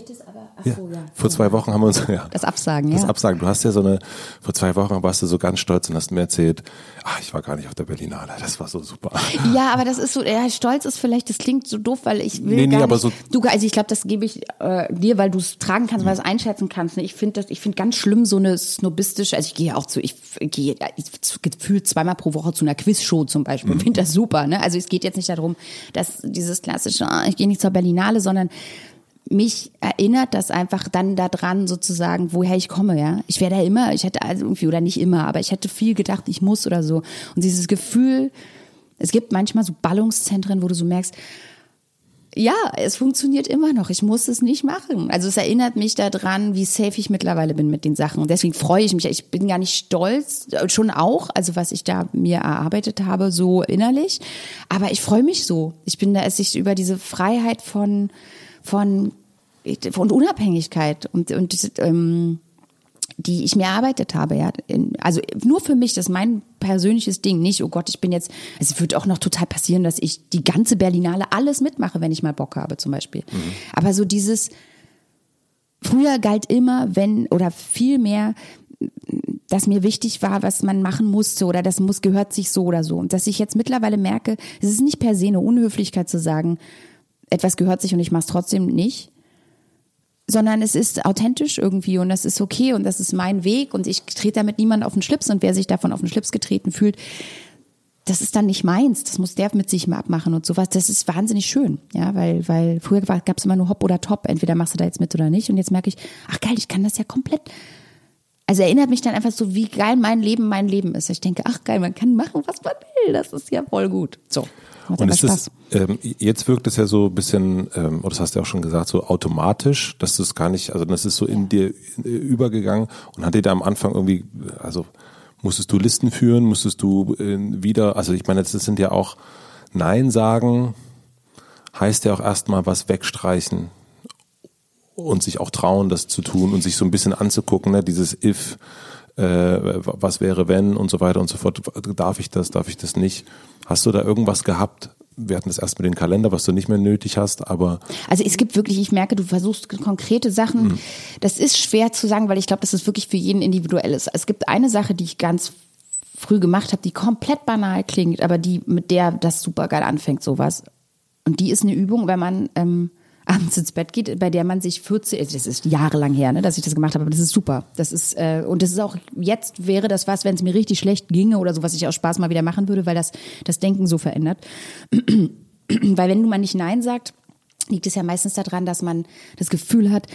ja, vor zwei Wochen haben wir uns, (laughs) ja, Das Absagen, das ja. Absagen. Du hast ja so eine, vor zwei Wochen warst du so ganz stolz und hast mir erzählt, ach, ich war gar nicht auf der Berlinale, das war so super. Ja, aber das ist so, ja, Stolz ist vielleicht, das klingt so doof, weil ich will Nee, nee, gar aber nicht, so- du, also ich glaube, das gebe ich äh, dir, weil du es tragen kannst, weil du es einschätzen kannst. Ne? Ich finde das, ich finde ganz schlimm so eine snobistische, also ich gehe auch zu, ich gehe gefühlt zweimal pro Woche zu einer Quizshow zum Beispiel, finde das super. Ne? Also es geht jetzt nicht darum, dass dieses klassische, ah, ich gehe nicht zur Berlinale, sondern mich erinnert das einfach dann daran sozusagen, woher ich komme, ja. Ich wäre da immer, ich hätte also irgendwie, oder nicht immer, aber ich hätte viel gedacht, ich muss oder so. Und dieses Gefühl, es gibt manchmal so Ballungszentren, wo du so merkst, ja, es funktioniert immer noch. Ich muss es nicht machen. Also es erinnert mich daran, wie safe ich mittlerweile bin mit den Sachen. Und deswegen freue ich mich. Ich bin gar nicht stolz, äh, schon auch, also was ich da mir erarbeitet habe, so innerlich. Aber ich freue mich so. Ich bin da, es sich über diese Freiheit von, von, von Unabhängigkeit und, und ähm, die ich mir erarbeitet habe, ja. Also nur für mich, das ist mein persönliches Ding, nicht, oh Gott, ich bin jetzt, es wird auch noch total passieren, dass ich die ganze Berlinale alles mitmache, wenn ich mal Bock habe, zum Beispiel. Aber so dieses, früher galt immer, wenn, oder viel mehr, dass mir wichtig war, was man machen musste oder das muss, gehört sich so oder so. Und dass ich jetzt mittlerweile merke, es ist nicht per se eine Unhöflichkeit zu sagen, etwas gehört sich und ich mache es trotzdem nicht, sondern es ist authentisch irgendwie und das ist okay und das ist mein Weg und ich trete damit niemand auf den Schlips und wer sich davon auf den Schlips getreten fühlt, das ist dann nicht meins. Das muss der mit sich mal abmachen und sowas. Das ist wahnsinnig schön, ja, weil weil früher gab es immer nur Hop oder Top. Entweder machst du da jetzt mit oder nicht. Und jetzt merke ich, ach geil, ich kann das ja komplett. Also erinnert mich dann einfach so, wie geil mein Leben mein Leben ist. Ich denke, ach geil, man kann machen, was man will. Das ist ja voll gut. So. Macht Und ist, ähm, jetzt wirkt es ja so ein bisschen, ähm, oder das hast du ja auch schon gesagt, so automatisch, dass du es gar nicht, also das ist so in dir äh, übergegangen und hat dir da am Anfang irgendwie, also musstest du Listen führen, musstest du äh, wieder, also ich meine, das sind ja auch Nein sagen, heißt ja auch erstmal was wegstreichen und sich auch trauen, das zu tun und sich so ein bisschen anzugucken, ne, dieses If, was wäre wenn und so weiter und so fort. Darf ich das, darf ich das nicht? Hast du da irgendwas gehabt? Wir hatten das erst mit dem Kalender, was du nicht mehr nötig hast, aber Also es gibt wirklich, ich merke, du versuchst konkrete Sachen. Das ist schwer zu sagen, weil ich glaube, dass es wirklich für jeden individuell ist. Es gibt eine Sache, die ich ganz früh gemacht habe, die komplett banal klingt, aber die mit der das super geil anfängt, sowas. Und die ist eine Übung, wenn man ähm, abends ins Bett geht, bei der man sich 14, also das ist jahrelang her, ne, dass ich das gemacht habe, aber das ist super. Das ist äh, und das ist auch jetzt wäre das was, wenn es mir richtig schlecht ginge oder so, was ich aus Spaß mal wieder machen würde, weil das das Denken so verändert. (clears throat) weil wenn mal nicht nein sagt, liegt es ja meistens daran, dass man das Gefühl hat,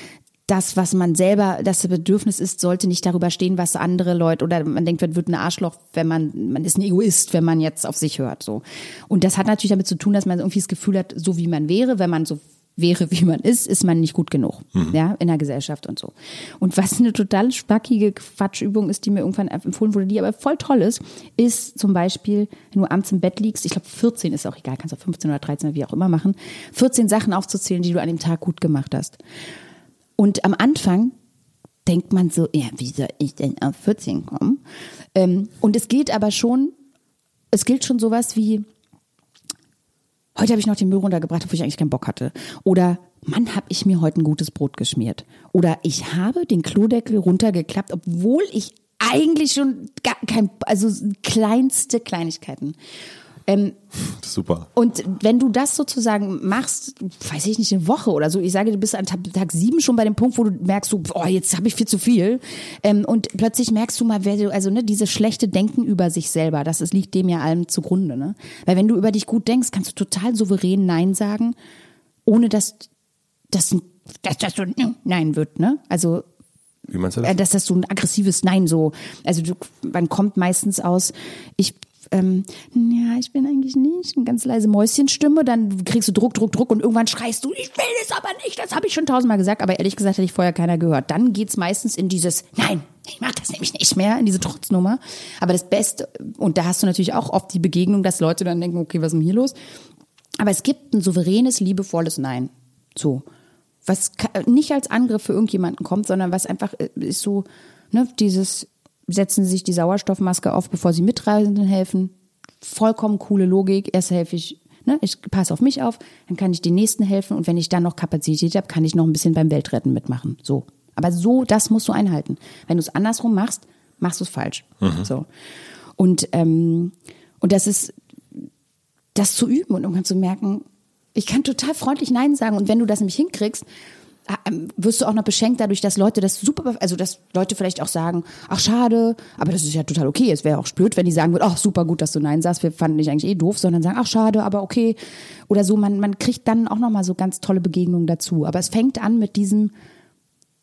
das, was man selber, das Bedürfnis ist, sollte nicht darüber stehen, was andere Leute, oder man denkt, man wird ein Arschloch, wenn man, man ist ein Egoist, wenn man jetzt auf sich hört, so. Und das hat natürlich damit zu tun, dass man irgendwie das Gefühl hat, so wie man wäre, wenn man so wäre, wie man ist, ist man nicht gut genug, ja, in der Gesellschaft und so. Und was eine total spackige Quatschübung ist, die mir irgendwann empfohlen wurde, die aber voll toll ist, ist zum Beispiel, wenn du abends im Bett liegst, ich glaube 14 ist auch egal, kannst auch 15 oder 13 oder wie auch immer machen, 14 Sachen aufzuzählen, die du an dem Tag gut gemacht hast. Und am Anfang denkt man so, ja, wie soll ich denn auf 14 kommen? Ähm, und es gilt aber schon, es gilt schon sowas wie, heute habe ich noch den Müll runtergebracht, obwohl ich eigentlich keinen Bock hatte. Oder, Mann, habe ich mir heute ein gutes Brot geschmiert. Oder ich habe den Klodeckel runtergeklappt, obwohl ich eigentlich schon gar kein, also kleinste Kleinigkeiten. Ähm, Super. und wenn du das sozusagen machst, weiß ich nicht, eine Woche oder so, ich sage, du bist an Tag, Tag sieben schon bei dem Punkt, wo du merkst, so, oh, jetzt habe ich viel zu viel. Ähm, und plötzlich merkst du mal, wer du, also ne, dieses schlechte Denken über sich selber, das ist, liegt dem ja allem zugrunde. Ne? Weil wenn du über dich gut denkst, kannst du total souverän Nein sagen, ohne dass das dass das so ein Nein wird. Ne? Also Wie meinst du äh, das? dass das so ein aggressives Nein so, also du, man kommt meistens aus, ich ähm, ja, ich bin eigentlich nicht eine ganz leise Mäuschenstimme, dann kriegst du Druck, Druck, Druck und irgendwann schreist du, ich will es aber nicht, das habe ich schon tausendmal gesagt, aber ehrlich gesagt hätte ich vorher keiner gehört. Dann geht's meistens in dieses, nein, ich mach das nämlich nicht mehr, in diese Trotznummer. Aber das Beste, und da hast du natürlich auch oft die Begegnung, dass Leute dann denken, okay, was ist denn hier los? Aber es gibt ein souveränes, liebevolles Nein. So. Was nicht als Angriff für irgendjemanden kommt, sondern was einfach äh, ist so, ne, dieses, setzen Sie sich die Sauerstoffmaske auf, bevor Sie Mitreisenden helfen. Vollkommen coole Logik. Erst helfe ich, ne, ich passe auf mich auf, dann kann ich den nächsten helfen und wenn ich dann noch Kapazität habe, kann ich noch ein bisschen beim Weltretten mitmachen. So. Aber so, das musst du einhalten. Wenn du es andersrum machst, machst du es falsch. So. Und, ähm, und das ist, das zu üben und irgendwann zu merken, ich kann total freundlich Nein sagen. Und wenn du das nämlich hinkriegst, wirst du auch noch beschenkt dadurch, dass Leute das super, also dass Leute vielleicht auch sagen, ach schade, aber das ist ja total okay. Es wäre auch blöd, wenn die sagen würden, ach super gut, dass du Nein sagst, wir fanden dich eigentlich eh doof, sondern sagen, ach schade, aber okay. Oder so, man, man kriegt dann auch nochmal so ganz tolle Begegnungen dazu. Aber es fängt an mit diesem,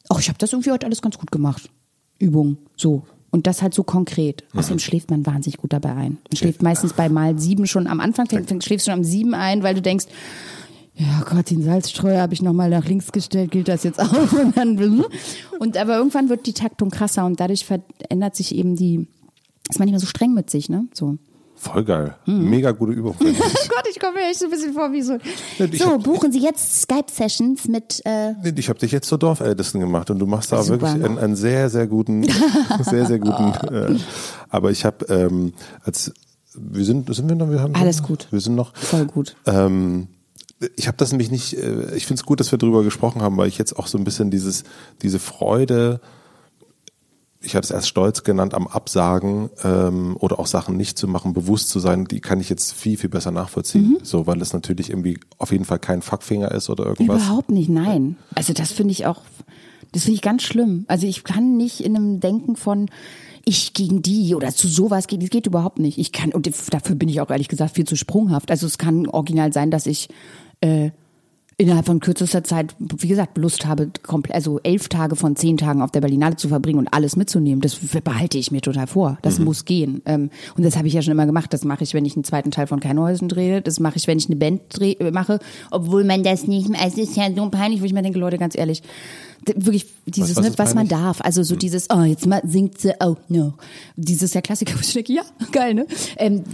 ach, ich habe das irgendwie heute alles ganz gut gemacht. Übung, so. Und das halt so konkret. Außerdem schläft man wahnsinnig gut dabei ein. Man schläft meistens bei mal sieben schon am Anfang, fängt, fängt, schläfst schon am sieben ein, weil du denkst, ja Gott, den Salzstreuer habe ich nochmal nach links gestellt, gilt das jetzt auch? (laughs) Und, dann, und aber irgendwann wird die Taktung krasser und dadurch verändert sich eben die, ist man nicht mehr so streng mit sich, ne? So. Voll geil. Hm. Mega gute Übung. (laughs) Oh Gott, ich komme mir echt so ein bisschen vor wie so. So, buchen Sie jetzt Skype-Sessions mit äh, Ich habe dich jetzt zur Dorfältesten gemacht und du machst da wirklich einen, einen sehr, sehr guten, (laughs) sehr, sehr guten. Äh, aber ich habe ähm, als wir sind, sind wir noch, wir haben Alles gut. Wir sind noch. voll gut. Ähm, ich habe das nämlich nicht, äh, ich finde es gut, dass wir drüber gesprochen haben, weil ich jetzt auch so ein bisschen dieses, diese Freude, ich habe es erst Stolz genannt, am Absagen ähm, oder auch Sachen nicht zu machen, bewusst zu sein, die kann ich jetzt viel, viel besser nachvollziehen. So, weil es natürlich irgendwie auf jeden Fall kein Fuckfinger ist oder irgendwas. Überhaupt nicht, nein. Also das finde ich auch, das finde ich ganz schlimm. Also ich kann nicht in einem Denken von ich gegen die oder zu sowas gehen, das geht überhaupt nicht. Ich kann, und dafür bin ich auch ehrlich gesagt viel zu sprunghaft. Also es kann original sein, dass ich äh, innerhalb von kürzester Zeit, wie gesagt, Lust habe, komplett, also elf Tage von zehn Tagen auf der Berlinale zu verbringen und alles mitzunehmen. Das behalte ich mir total vor. Das muss gehen. Ähm, und das habe ich ja schon immer gemacht. Das mache ich, wenn ich einen zweiten Teil von Keinhäusen drehe. Das mache ich, wenn ich eine Band mache. Obwohl man das nicht, es ist ja so peinlich, wo ich mir denke, Leute, ganz ehrlich, wirklich dieses, was ne, ist was man darf. Also so dieses, oh, jetzt mal singt sie, oh, no. Dieses ja Klassiker, wo ich denke, ja, (laughs) geil, ne? Ähm,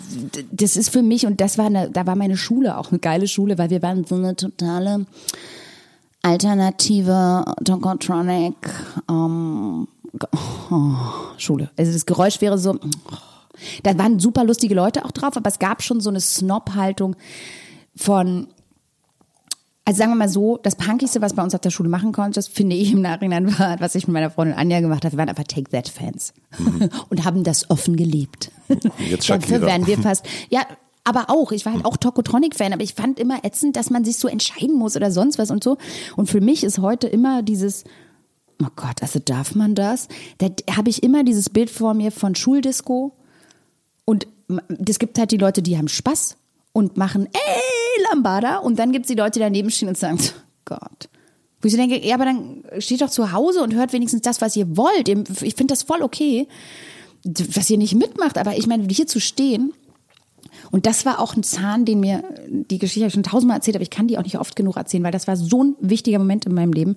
das ist für mich, und das war eine, da war meine Schule auch eine geile Schule, weil wir waren so eine totale alternative Tokotronic ähm, oh, Schule. Also das Geräusch wäre so, da waren super lustige Leute auch drauf, aber es gab schon so eine Snob-Haltung von, also sagen wir mal so, das Punkigste, was bei uns auf der Schule machen konntest, finde ich im Nachhinein war, was ich mit meiner Freundin Anja gemacht habe, wir waren einfach Take That Fans. (laughs) Und haben das offen gelebt. Jetzt Dafür wären wir fast, (laughs) ja, aber auch, ich war halt auch Tokotronic-Fan, aber ich fand immer ätzend, dass man sich so entscheiden muss oder sonst was und so. Und für mich ist heute immer dieses, oh Gott, also darf man das? Da habe ich immer dieses Bild vor mir von Schuldisco. Und es gibt halt die Leute, die haben Spaß und machen, ey, Lambada. Und dann gibt es die Leute, die daneben stehen und sagen, Gott. Wo ich so denke, ja, aber dann steht doch zu Hause und hört wenigstens das, was ihr wollt. Ich finde das voll okay, was ihr nicht mitmacht. Aber ich meine, hier zu stehen Und das war auch ein Zahn, den mir, die Geschichte schon tausendmal erzählt, aber ich kann die auch nicht oft genug erzählen, weil das war so ein wichtiger Moment in meinem Leben,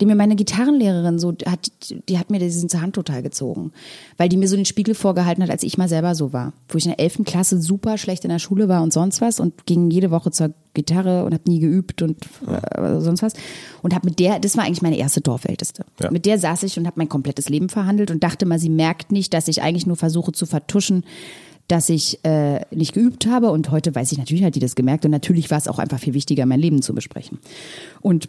den mir meine Gitarrenlehrerin so hat, die hat mir diesen Zahn total gezogen, weil die mir so den Spiegel vorgehalten hat, als ich mal selber so war, wo ich in der elften Klasse super schlecht in der Schule war und sonst was und ging jede Woche zur Gitarre und habe nie geübt und äh, sonst was und habe mit der, das war eigentlich meine erste Dorfälteste. Ja. Mit der saß ich und habe mein komplettes Leben verhandelt und dachte mal, sie merkt nicht, dass ich eigentlich nur versuche zu vertuschen, dass ich äh, nicht geübt habe und heute weiß ich natürlich hat die das gemerkt und natürlich war es auch einfach viel wichtiger, mein Leben zu besprechen. Und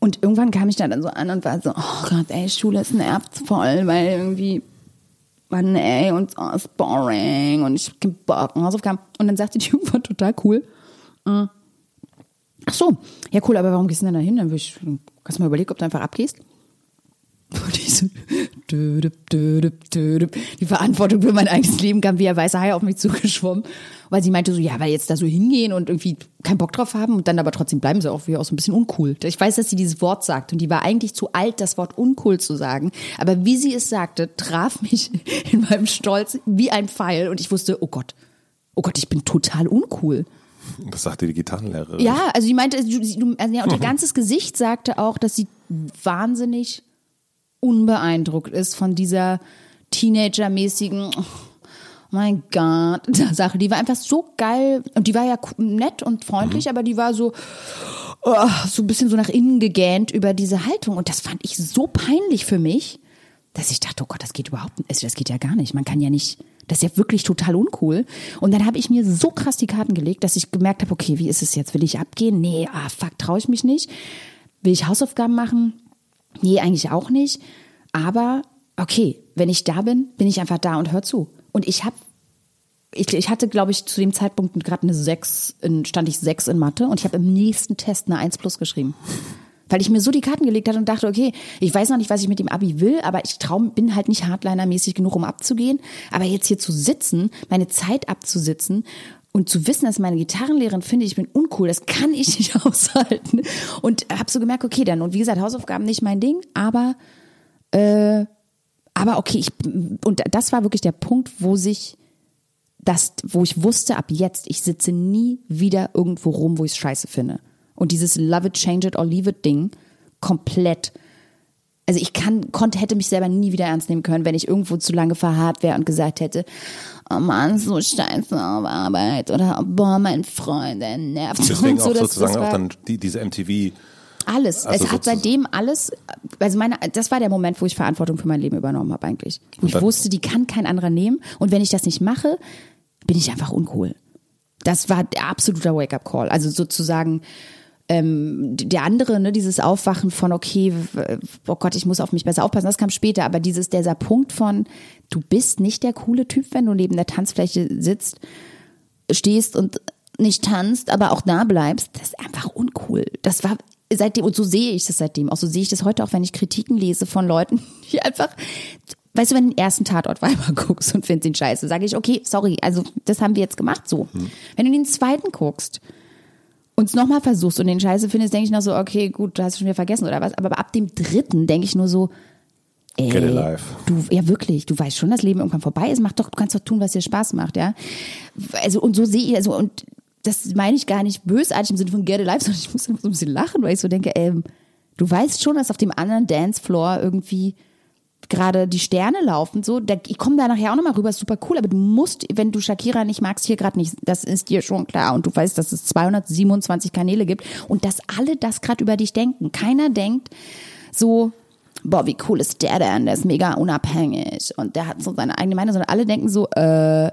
und irgendwann kam ich dann so an und war so, oh Gott, ey, Schule ist nervt voll, weil irgendwie, Mann, ey, und oh, ist boring und ich hab Bock und Hausaufgaben. Und dann sagte die (laughs) irgendwann total cool, äh, ach so, ja cool, aber warum gehst du denn da hin? Dann würde ich, kannst du mal überlegen, ob du einfach abgehst? Dödüp. die Verantwortung für mein eigenes Leben kam wie ein weißer Hai auf mich zugeschwommen. Weil sie meinte so, ja, weil jetzt da so hingehen und irgendwie keinen Bock drauf haben und dann aber trotzdem bleiben sie auch wie auch so ein bisschen uncool. Ich weiß, dass sie dieses Wort sagt und die war eigentlich zu alt, das Wort uncool zu sagen. Aber wie sie es sagte, traf mich (laughs) in meinem Stolz wie ein Pfeil und ich wusste, oh Gott, oh Gott, ich bin total uncool. Das sagte die Gitarrenlehrerin. Ja, also sie meinte, also ja, und ihr ganzes Gesicht sagte auch, dass sie wahnsinnig unbeeindruckt ist von dieser Teenager-mäßigen, oh mein Gott, (laughs) Sache. Die war einfach so geil und die war ja nett und freundlich, aber die war so, oh, so ein bisschen so nach innen gegähnt über diese Haltung und das fand ich so peinlich für mich, dass ich dachte, oh Gott, das geht überhaupt nicht, das geht ja gar nicht. Man kann ja nicht, das ist ja wirklich total uncool. Und dann habe ich mir so krass die Karten gelegt, dass ich gemerkt habe, okay, wie ist es jetzt? Will ich abgehen? Nee, ah, fuck, traue ich mich nicht. Will ich Hausaufgaben machen? Nee, eigentlich auch nicht. Aber okay, wenn ich da bin, bin ich einfach da und hör zu. Und ich habe ich, ich hatte, glaube ich, zu dem Zeitpunkt gerade eine 6, in, stand ich 6 in Mathe und ich habe im nächsten Test eine 1 plus geschrieben. Weil ich mir so die Karten gelegt hatte und dachte, okay, ich weiß noch nicht, was ich mit dem Abi will, aber ich trau, bin halt nicht Hardliner-mäßig genug, um abzugehen. Aber jetzt hier zu sitzen, meine Zeit abzusitzen und zu wissen, dass meine Gitarrenlehrerin findet, ich bin uncool, das kann ich nicht (laughs) aushalten. Und habe so gemerkt, okay, dann, und wie gesagt, Hausaufgaben nicht mein Ding, aber, äh, aber okay, ich, und das war wirklich der Punkt, wo sich das, wo ich wusste, ab jetzt, ich sitze nie wieder irgendwo rum, wo ich es scheiße finde. Und dieses Love it, change it or leave it Ding komplett. Also ich kann, konnte, hätte mich selber nie wieder ernst nehmen können, wenn ich irgendwo zu lange verharrt wäre und gesagt hätte, oh Mann, so scheiße auf Arbeit oder boah, mein Freund, der nervt Deswegen und so. auch sozusagen das war, auch dann die, diese MTV. alles. Also es hat seitdem alles, also meine, das war der Moment, wo ich Verantwortung für mein Leben übernommen habe eigentlich. Wo ich wusste, die kann kein anderer nehmen. Und wenn ich das nicht mache, bin ich einfach uncool. Das war der absolute Wake-up-Call. Also sozusagen ähm, der andere, ne, dieses Aufwachen von, okay, oh Gott, ich muss auf mich besser aufpassen, das kam später, aber dieses, dieser Punkt von, du bist nicht der coole Typ, wenn du neben der Tanzfläche sitzt, stehst und nicht tanzt, aber auch da bleibst, das ist einfach uncool. Das war seitdem, und so sehe ich das seitdem, auch so sehe ich das heute auch, wenn ich Kritiken lese von Leuten, (laughs) die einfach, weißt du, wenn du den ersten Tatort Weiber (laughs) guckst und findest ihn scheiße, sage ich, okay, sorry, also das haben wir jetzt gemacht so. Wenn du den zweiten guckst und es nochmal versuchst und den scheiße findest, denke ich noch so, okay, gut, du hast es schon wieder vergessen oder was, aber ab dem dritten denke ich nur so, ey, Get life. Du, ja wirklich, du weißt schon, dass Leben irgendwann vorbei ist. Mach doch, du kannst doch tun, was dir Spaß macht, ja. Also und so sehe ich, also und das meine ich gar nicht bösartig im Sinne von get life, (laughs) sondern ich muss immer so ein bisschen lachen, weil ich so denke, ähm, du weißt schon, dass auf dem anderen Dancefloor irgendwie gerade die Sterne laufen, so, da, ich komme da nachher auch nochmal rüber, super cool, aber du musst, wenn du Shakira nicht magst, hier gerade nicht, das ist dir schon klar und du weißt, dass es 227 Kanäle gibt und dass alle das gerade über dich denken. Keiner denkt so, boah, wie cool ist der denn, der ist mega unabhängig und der hat so seine eigene Meinung, sondern alle denken so, äh,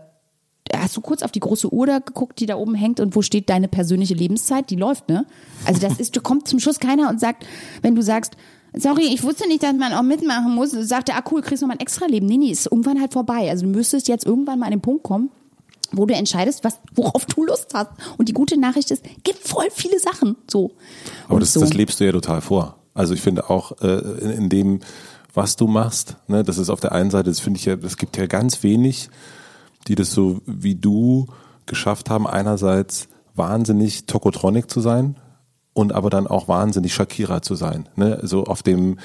hast du kurz auf die große Uhr da geguckt, die da oben hängt und wo steht deine persönliche Lebenszeit? Die läuft, ne? Also das ist, du kommt zum Schluss keiner und sagt, wenn du sagst, sorry, ich wusste nicht, dass man auch mitmachen muss, sagt er, ah cool, kriegst du mal ein extra Leben. Nee, nee, ist irgendwann halt vorbei. Also du müsstest jetzt irgendwann mal an den Punkt kommen, wo du entscheidest, was, worauf du Lust hast. Und die gute Nachricht ist, gibt voll viele Sachen, so. Aber das, so. das lebst du ja total vor. Also ich finde auch äh, in, in dem, was du machst, ne, das ist auf der einen Seite, das finde ich ja, es gibt ja ganz wenig, die das so wie du geschafft haben, einerseits wahnsinnig Tokotronic zu sein und aber dann auch wahnsinnig Shakira zu sein. Ne? So auf dem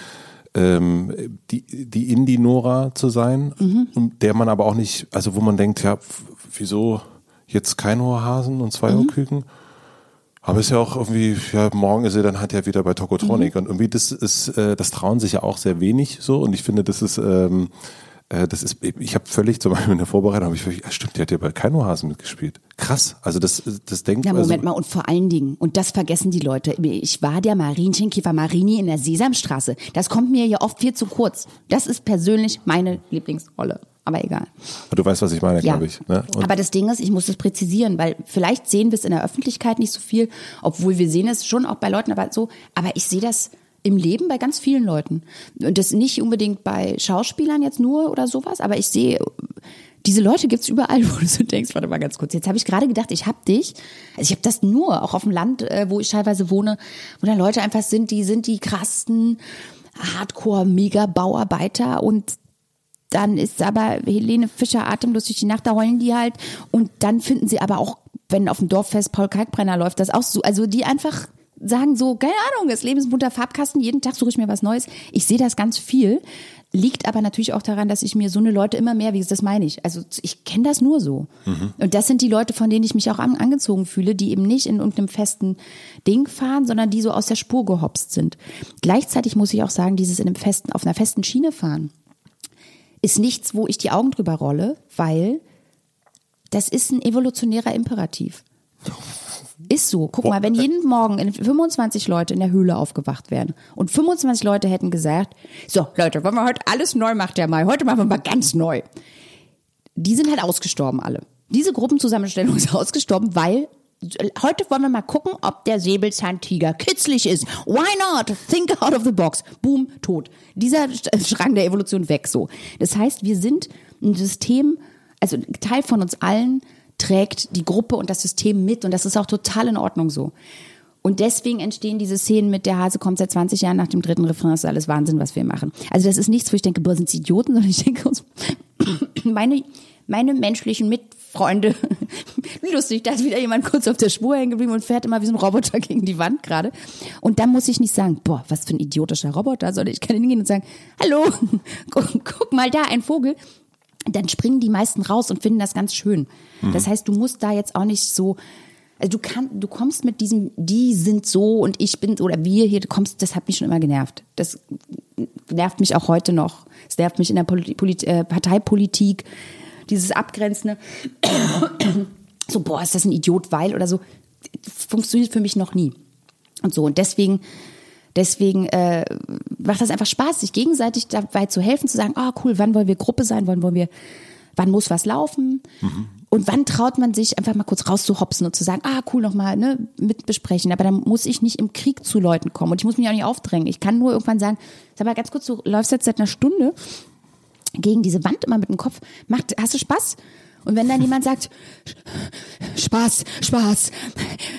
ähm, die, die Indie-Nora zu sein, Mhm. und der man aber auch nicht, also wo man denkt, ja, wieso jetzt kein Hasen und zwei Küken. Aber ist ja auch irgendwie, ja, morgen ist er dann halt ja wieder bei Tokotronic. Und irgendwie, das ist, äh, das trauen sich ja auch sehr wenig so. Und ich finde, das ist, ähm, äh, das ist, ich habe völlig zum Beispiel in der Vorbereitung, habe ich völlig, ja, stimmt, der hat ja bei Keinohasen mitgespielt. Krass. Also das, das denkt Ja, Moment also, mal, und vor allen Dingen, und das vergessen die Leute, ich war der Marienchenkäfer Marini in der Sesamstraße. Das kommt mir ja oft viel zu kurz. Das ist persönlich meine Lieblingsrolle. Aber egal. Du weißt, was ich meine, Ja. glaube ich. Ne? Aber das Ding ist, ich muss das präzisieren, weil vielleicht sehen wir es in der Öffentlichkeit nicht so viel, obwohl wir sehen es schon auch bei Leuten, aber so, aber ich sehe das im Leben bei ganz vielen Leuten. Und das nicht unbedingt bei Schauspielern jetzt nur oder sowas, aber ich sehe, diese Leute gibt's überall, (laughs) wo du so denkst, warte mal ganz kurz, jetzt habe ich gerade gedacht, ich hab dich, also ich habe das nur, auch auf dem Land, äh, wo ich teilweise wohne, wo dann Leute einfach sind, die sind die krassten Hardcore-Mega-Bauarbeiter und dann ist aber Helene Fischer atemlos durch die Nacht, da heulen die halt. Und dann finden sie aber auch, wenn auf dem Dorffest Paul Kalkbrenner läuft, das auch so. Also die einfach sagen so, keine Ahnung, das Leben ist ein bunter Farbkasten, jeden Tag suche ich mir was Neues. Ich sehe das ganz viel. Liegt aber natürlich auch daran, dass ich mir so eine Leute immer mehr, wie das meine ich. Also ich kenne das nur so. Und das sind die Leute, von denen ich mich auch an, angezogen fühle, die eben nicht in irgendeinem festen Ding fahren, sondern die so aus der Spur gehopst sind. Gleichzeitig muss ich auch sagen, dieses in einem festen, auf einer festen Schiene fahren ist nichts, wo ich die Augen drüber rolle, weil das ist ein evolutionärer Imperativ. Ist so. Guck mal, wenn jeden Morgen in 25 Leute in der Höhle aufgewacht wären und 25 Leute hätten gesagt, so Leute, wollen wir heute alles neu machen, der Mai, heute machen wir mal ganz neu. Die sind halt ausgestorben alle. Diese Gruppenzusammenstellung (laughs) ist ausgestorben, weil heute wollen wir mal gucken, ob der Säbelzahntiger kitzlig ist. Why not? Think out of the box. Boom, tot. Dieser Schrank der Evolution weg so. Das heißt, wir sind ein System, also ein Teil von uns allen trägt die Gruppe und das System mit und das ist auch total in Ordnung so. Und deswegen entstehen diese Szenen mit der Hase kommt seit 20 Jahren nach dem dritten Refrain, ist alles Wahnsinn, was wir machen. Also das ist nichts, wo ich denke, boah, sind sie Idioten, (laughs) sondern ich denke, (coughs) meine, meine menschlichen Mitfreunde, (laughs) wie lustig, da ist wieder jemand kurz auf der Spur hängen geblieben und fährt immer wie so ein Roboter (laughs) gegen die Wand gerade. Und dann muss ich nicht sagen, boah, was für ein idiotischer Roboter, sondern ich kann hingehen und sagen, hallo, guck, guck mal da, ein Vogel dann springen die meisten raus und finden das ganz schön. Das heißt, du musst da jetzt auch nicht so, also du kannst, du kommst mit diesem, die sind so und ich bin oder wir hier, du kommst, das hat mich schon immer genervt. Das nervt mich auch heute noch. Es nervt mich in der Polit Polit äh, Parteipolitik, dieses Abgrenzende. (coughs) so, boah, ist das ein Idiot, weil oder so. Funktioniert für mich noch nie. Und so, und deswegen, deswegen äh, macht das einfach Spaß, sich gegenseitig dabei zu helfen, zu sagen, ah cool, wann wollen wir Gruppe sein, wann wollen wir, wann muss was laufen und wann traut man sich einfach mal kurz rauszuhopsen und zu sagen, ah cool, nochmal ne, mit besprechen, aber dann muss ich nicht im Krieg zu Leuten kommen und ich muss mich auch nicht aufdrängen. Ich kann nur irgendwann sagen, sag mal ganz kurz, du läufst jetzt seit einer Stunde gegen diese Wand immer mit dem Kopf, macht, hast du Spaß? Und wenn dann jemand sagt, Spaß, Spaß,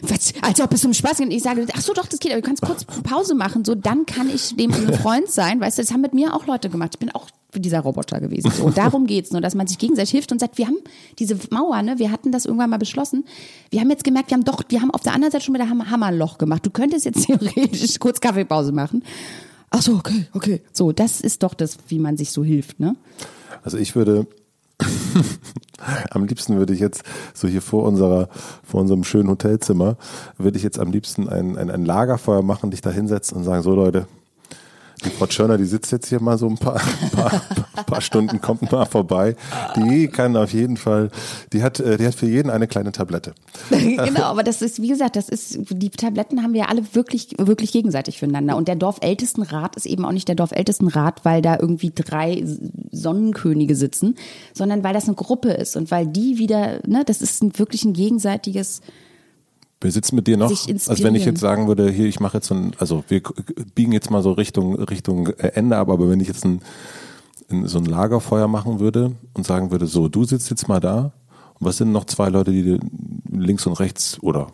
was, als ob es um Spaß geht, und ich sage, ach so, doch, das geht, aber du kannst kurz Pause machen, so, dann kann ich dem ein Freund sein, weißt du, das haben mit mir auch Leute gemacht. Ich bin auch dieser Roboter gewesen. So, und darum geht's nur, dass man sich gegenseitig hilft und sagt, wir haben diese Mauer, ne, wir hatten das irgendwann mal beschlossen. Wir haben jetzt gemerkt, wir haben doch, wir haben auf der anderen Seite schon wieder ein Hammerloch gemacht. Du könntest jetzt (laughs) theoretisch kurz Kaffeepause machen. Ach so, okay, okay. So, das ist doch das, wie man sich so hilft, ne? Also ich würde (laughs) am liebsten würde ich jetzt so hier vor unserer vor unserem schönen Hotelzimmer würde ich jetzt am liebsten ein, ein, ein Lagerfeuer machen, dich da hinsetzen und sagen so Leute, die Frau Tschörner, die sitzt jetzt hier mal so ein paar, (laughs) paar, paar Stunden, kommt mal vorbei. Die kann auf jeden Fall, die hat, äh, die hat für jeden eine kleine Tablette. (laughs) genau, aber das ist, wie gesagt, das ist, die Tabletten haben wir alle wirklich, wirklich gegenseitig füreinander. Und der Dorfältestenrat ist eben auch nicht der Dorfältestenrat, weil da irgendwie drei Sonnenkönige sitzen, sondern weil das eine Gruppe ist und weil die wieder, ne, das ist ein, wirklich ein gegenseitiges, Wir sitzen mit dir noch. Also wenn ich jetzt sagen würde, hier, ich mache jetzt so ein, also wir biegen jetzt mal so Richtung Richtung äh, Ende ab, aber wenn ich jetzt ein, so ein Lagerfeuer machen würde und sagen würde, so, du sitzt jetzt mal da und was sind noch zwei Leute, die links und rechts oder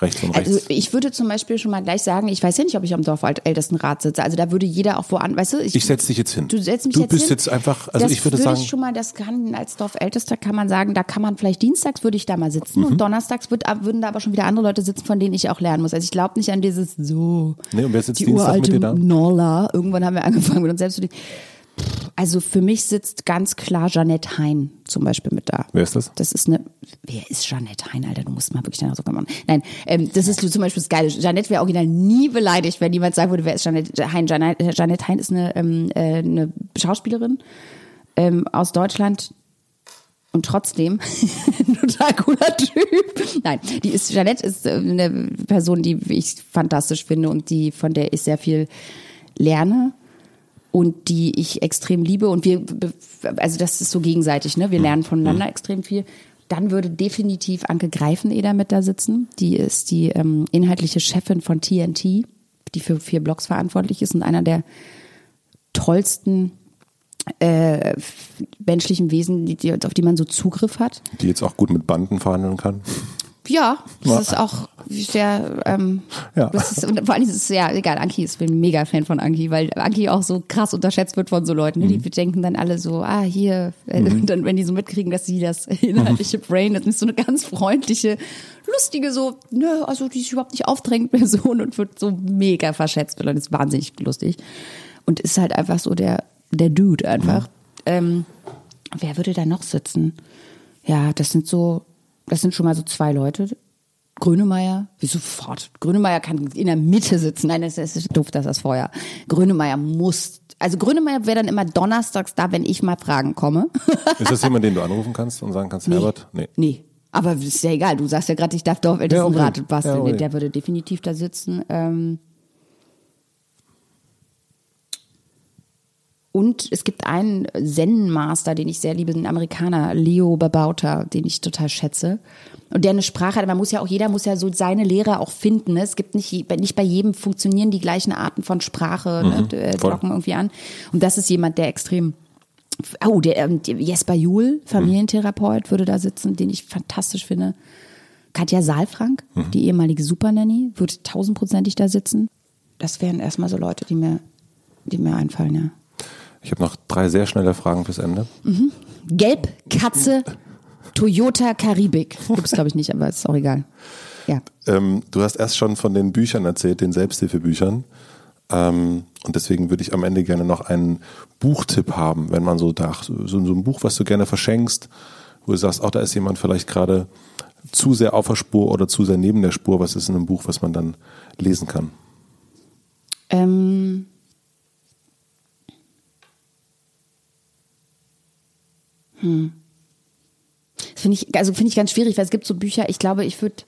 rechts und rechts. Also ich würde zum Beispiel schon mal gleich sagen, ich weiß ja nicht, ob ich am Dorfältestenrat sitze. Also da würde jeder auch woan, weißt du? ich setze dich jetzt hin. Du setzt mich du jetzt bist hin. jetzt einfach, also das ich würde würde sagen, ich schon mal, das kann als Dorfältester kann man sagen, da kann man vielleicht dienstags würde ich da mal sitzen Mhm. und donnerstags wird, würden da aber schon wieder andere Leute sitzen, von denen ich auch lernen muss. Also ich glaube nicht an dieses so. Nee, und wer sitzt die Dienstag mit uralte dir da? Nolla. Irgendwann haben wir angefangen mit uns selbst zu denken. Also für mich sitzt ganz klar Jeanette Hein zum Beispiel mit da. Wer ist das? Das ist eine. Wer ist Jeanette Hein, Alter? Du musst mal wirklich danach so machen. Nein, ähm, das ist zum Beispiel das Geile. Jeanette wäre original nie beleidigt, wenn jemand sagen würde, wer ist Jeanette Hein? Jeanette, Jeanette Hein ist eine, ähm, äh, eine Schauspielerin ähm, aus Deutschland. Und trotzdem, (laughs) ein total cooler Typ. Nein, die ist, Jeanette ist äh, eine Person, die ich fantastisch finde und die, von der ich sehr viel lerne und die ich extrem liebe und wir, also das ist so gegenseitig, ne? Wir lernen voneinander extrem viel. Dann würde definitiv Anke Greifeneder mit da sitzen. Die ist die ähm, inhaltliche Chefin von TNT, die für vier Blogs verantwortlich ist und einer der tollsten äh, menschlichen Wesen, die, die, auf die man so Zugriff hat. Die jetzt auch gut mit Banden verhandeln kann. Ja, das ist auch sehr, ähm, ja. das ist, und vor allem ist es ja egal, Anki ist, ich bin ein mega Fan von Anki, weil Anki auch so krass unterschätzt wird von so Leuten, ne? die mhm. denken dann alle so, ah, hier, äh, mhm. und (laughs) dann, wenn die so mitkriegen, dass sie das (laughs) inhaltliche Brain, das ist so eine ganz freundliche, lustige, so, ne, also die ist überhaupt nicht aufdrängend (laughs) Person und wird so mega verschätzt, und ist wahnsinnig lustig. Und ist halt einfach so der, der Dude einfach. Mhm. Ähm, wer würde da noch sitzen? Ja, das sind so, das sind schon mal so zwei Leute. Grönemeyer, wie sofort. Grönemeyer kann in der Mitte sitzen. Nein, es ist doof, dass das vorher. Grönemeyer muss, also Grönemeyer wäre dann immer donnerstags da, wenn ich mal Fragen komme. (laughs) ist das jemand, den du (laughs) anrufen kannst und sagen kannst, nee. Herbert? Nee. Nee. Aber ist ja egal, du sagst ja gerade, ich darf Dorfältestenrat ja, okay. basteln. Ja, okay. Der würde definitiv da sitzen. Ähm, Und es gibt einen Zen-Master, den ich sehr liebe, einen Amerikaner, Leo Babauta, den ich total schätze. Und der eine Sprache hat, man muss ja auch, jeder muss ja so seine Lehre auch finden. Ne? Es gibt nicht, nicht bei jedem funktionieren die gleichen Arten von Sprache, ne? mhm, ne? locken irgendwie an. Und das ist jemand, der extrem Oh, der, ähm, Jesper Juhl, Familientherapeut, würde da sitzen, den ich fantastisch finde. Katja Saalfrank, mhm. die ehemalige Supernanny, würde tausendprozentig da sitzen. Das wären erstmal so Leute, die mir, die mir einfallen, ja. Ich habe noch drei sehr schnelle Fragen fürs Ende. Mhm. Gelb, Katze, Toyota Karibik. Gibt's glaube ich nicht, aber ist auch egal. Ja. Ähm, du hast erst schon von den Büchern erzählt, den Selbsthilfebüchern. Ähm, und deswegen würde ich am Ende gerne noch einen Buchtipp haben, wenn man so dacht, so, so ein Buch, was du gerne verschenkst, wo du sagst, auch da ist jemand vielleicht gerade zu sehr auf der Spur oder zu sehr neben der Spur. Was ist in einem Buch, was man dann lesen kann? Ähm, Hm. Das finde ich, also finde ich ganz schwierig, weil es gibt so Bücher, ich glaube, ich würde,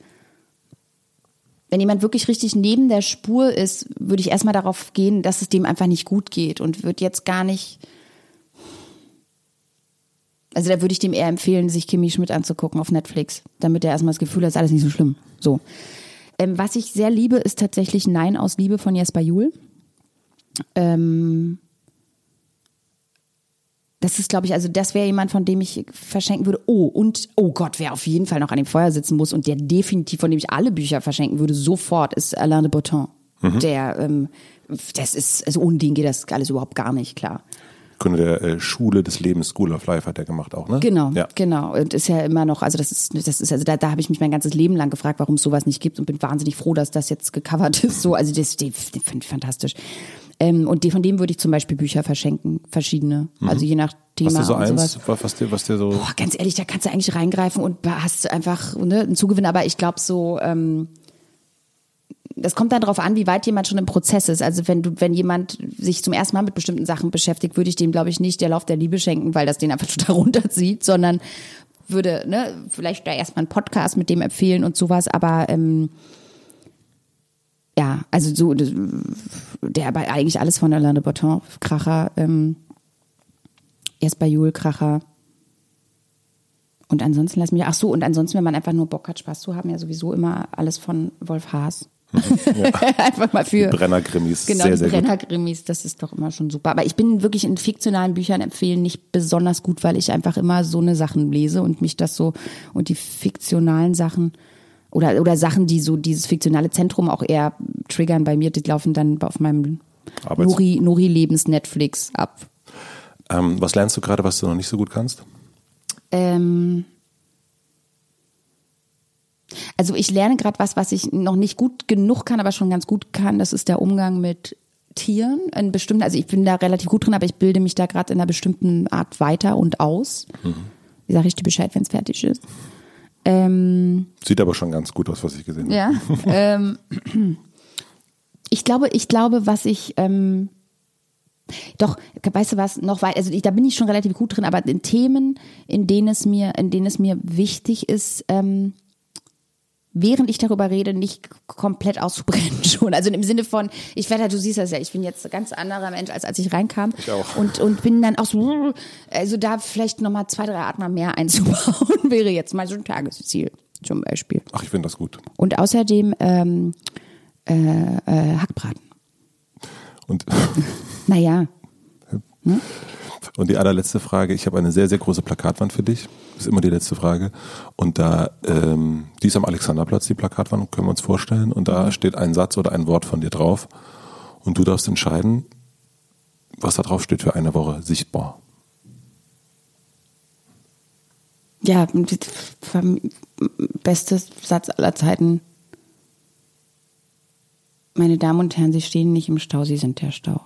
wenn jemand wirklich richtig neben der Spur ist, würde ich erstmal darauf gehen, dass es dem einfach nicht gut geht und würde jetzt gar nicht. Also da würde ich dem eher empfehlen, sich Kimi Schmidt anzugucken auf Netflix, damit er erstmal das Gefühl hat, ist alles nicht so schlimm. So. Ähm, was ich sehr liebe, ist tatsächlich Nein aus Liebe von Jesper Juhl. Ähm, das ist, glaube ich, also das wäre jemand, von dem ich verschenken würde. Oh, und oh Gott, wer auf jeden Fall noch an dem Feuer sitzen muss und der definitiv, von dem ich alle Bücher verschenken würde, sofort, ist Alain de Botton. Mhm. Der, ähm, das ist, also ohne den geht das alles überhaupt gar nicht, klar. Gründer der äh, Schule des Lebens, School of Life hat er gemacht auch, ne? Genau, ja. genau. Und ist ja immer noch, also das ist, das ist, also da, da habe ich mich mein ganzes Leben lang gefragt, warum es sowas nicht gibt und bin wahnsinnig froh, dass das jetzt gecovert ist. So, also das, das, das finde ich fantastisch. Ähm, und die, von dem würde ich zum Beispiel Bücher verschenken, verschiedene. Mhm. Also je nach Thema. Hast du so eins, was dir, was dir so. Boah, ganz ehrlich, da kannst du eigentlich reingreifen und hast einfach ne, einen Zugewinn. Aber ich glaube so, ähm, das kommt dann darauf an, wie weit jemand schon im Prozess ist. Also wenn du, wenn jemand sich zum ersten Mal mit bestimmten Sachen beschäftigt, würde ich dem, glaube ich, nicht der Lauf der Liebe schenken, weil das den einfach (laughs) total runterzieht, sondern würde, ne, vielleicht da erstmal einen Podcast mit dem empfehlen und sowas, aber ähm, ja, also so, der aber eigentlich alles von Alain de Botton, Kracher, ähm, erst bei Jule Kracher. Und ansonsten lass mich, ach so, und ansonsten, wenn man einfach nur Bock hat, Spaß zu haben, ja sowieso immer alles von Wolf Haas. Mhm, ja. (laughs) einfach mal für. Brennergrimmis. Genau, sehr, sehr Brennergrimmis, das ist doch immer schon super. Aber ich bin wirklich in fiktionalen Büchern empfehlen nicht besonders gut, weil ich einfach immer so eine Sachen lese und mich das so, und die fiktionalen Sachen, oder, oder Sachen, die so dieses fiktionale Zentrum auch eher triggern bei mir, die laufen dann auf meinem Nuri, Nuri Lebens Netflix ab. Ähm, was lernst du gerade, was du noch nicht so gut kannst? Ähm, also ich lerne gerade was, was ich noch nicht gut genug kann, aber schon ganz gut kann. Das ist der Umgang mit reflektieren in bestimmten, also ich bin da relativ gut drin, aber ich bilde mich da gerade in einer bestimmten Art weiter und aus. Mhm. Wie sage ich dir Bescheid, wenn es fertig ist? Ähm, Sieht aber schon ganz gut aus, was ich gesehen habe. Ja. (laughs) ähm, ich glaube, ich glaube, was ich ähm, doch, weißt du was, noch weit, also ich, da bin ich schon relativ gut drin, aber in Themen, in denen es mir, in denen es mir wichtig ist, ähm, während ich darüber rede, nicht komplett auszubrennen (laughs) schon. Also im Sinne von, ich werde, du siehst das ja, ich bin jetzt ein ganz anderer Mensch, als als ich reinkam. Ich auch. Und, und bin dann auch so, also da vielleicht nochmal zwei, drei Atmer mehr einzubauen, (laughs) wäre jetzt mal so ein Tagesziel zum Beispiel. Ach, ich finde das gut. Und außerdem ähm, äh, äh, Hackbraten. Und (laughs) naja. Und die allerletzte Frage, ich habe eine sehr, sehr große Plakatwand für dich. Das ist immer die letzte Frage. Und da, ähm, die ist am Alexanderplatz, die Plakatwand, können wir uns vorstellen. Und da steht ein Satz oder ein Wort von dir drauf. Und du darfst entscheiden, was da drauf steht für eine Woche sichtbar. Ja, bestes Satz aller Zeiten. Meine Damen und Herren, Sie stehen nicht im Stau, Sie sind der Stau.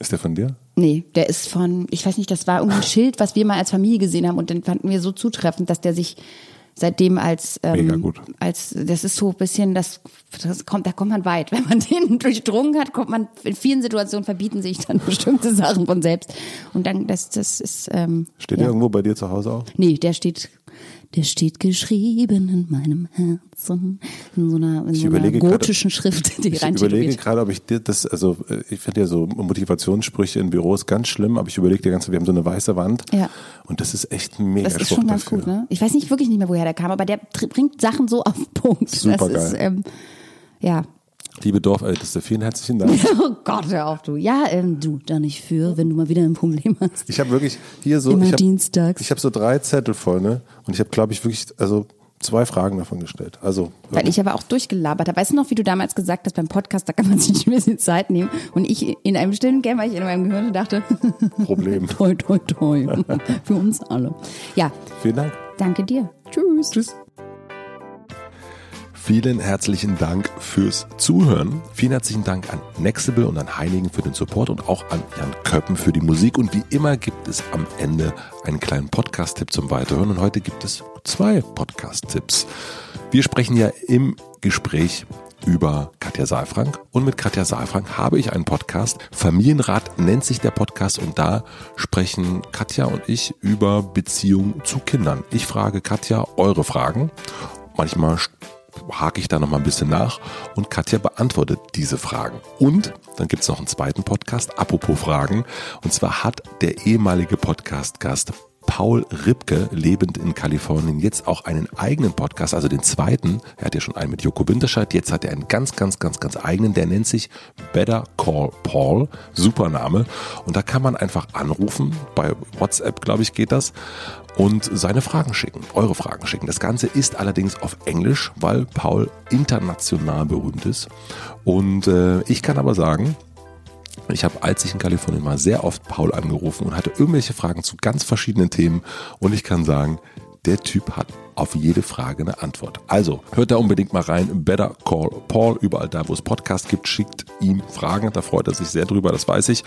Ist der von dir? Nee, der ist von, ich weiß nicht, das war irgendein Schild, was wir mal als Familie gesehen haben und dann fanden wir so zutreffend, dass der sich seitdem als ähm, Mega gut. als das ist so ein bisschen das, das kommt da kommt man weit (laughs) wenn man den durchdrungen hat kommt man in vielen Situationen verbieten sich dann (laughs) bestimmte Sachen von selbst und dann das das ist ähm, steht ja. der irgendwo bei dir zu Hause auch nee der steht der steht geschrieben in meinem Herzen in so einer, in so einer gotischen grade, Schrift, die Ich überlege gerade, ob ich dir das, also ich finde ja so Motivationssprüche in Büros ganz schlimm, aber ich überlege dir ganz, wir haben so eine weiße Wand ja. und das ist echt ein mega Das ist schon ganz dafür. gut, ne? Ich weiß nicht wirklich nicht mehr, woher der kam, aber der bringt Sachen so auf den Punkt. Super das geil. Ist, ähm, ja, Liebe Dorfälteste, vielen herzlichen Dank. (laughs) oh Gott, hör auf, du. Ja, ähm, du, da nicht für, wenn du mal wieder ein Problem hast. Ich habe wirklich hier so. Immer ich hab, dienstags. Ich habe so drei Zettel voll, ne? Und ich habe, glaube ich, wirklich, also zwei Fragen davon gestellt. Also. Weil ich aber auch durchgelabert habe. Weißt du noch, wie du damals gesagt hast beim Podcast, da kann man sich ein bisschen Zeit nehmen. Und ich in einem stillen Kämmerchen in meinem Gehirn dachte. (laughs) Problem. toi, toi, toi. (laughs) Für uns alle. Ja. Vielen Dank. Danke dir. Tschüss. Tschüss. Vielen herzlichen Dank fürs Zuhören. Vielen herzlichen Dank an Nextable und an Heinigen für den Support und auch an Jan Köppen für die Musik. Und wie immer gibt es am Ende einen kleinen Podcast-Tipp zum Weiterhören. Und heute gibt es zwei Podcast-Tipps. Wir sprechen ja im Gespräch über Katja Saalfrank und mit Katja Saalfrank habe ich einen Podcast. Familienrat nennt sich der Podcast und da sprechen Katja und ich über Beziehungen zu Kindern. Ich frage Katja eure Fragen. Manchmal hake ich da noch mal ein bisschen nach und Katja beantwortet diese Fragen. Und dann gibt es noch einen zweiten Podcast, apropos Fragen. Und zwar hat der ehemalige Podcast-Gast Paul Ripke, lebend in Kalifornien, jetzt auch einen eigenen Podcast, also den zweiten. Er hat ja schon einen mit Joko Winterscheid, jetzt hat er einen ganz, ganz, ganz, ganz eigenen, der nennt sich Better Call Paul. Super Name. Und da kann man einfach anrufen, bei WhatsApp, glaube ich, geht das und seine Fragen schicken, eure Fragen schicken. Das Ganze ist allerdings auf Englisch, weil Paul international berühmt ist. Und äh, ich kann aber sagen, ich habe, als ich in Kalifornien war, sehr oft Paul angerufen und hatte irgendwelche Fragen zu ganz verschiedenen Themen. Und ich kann sagen, der Typ hat auf jede Frage eine Antwort. Also hört da unbedingt mal rein. Better Call Paul. Überall da, wo es Podcasts gibt, schickt ihm Fragen. Da freut er sich sehr drüber, das weiß ich.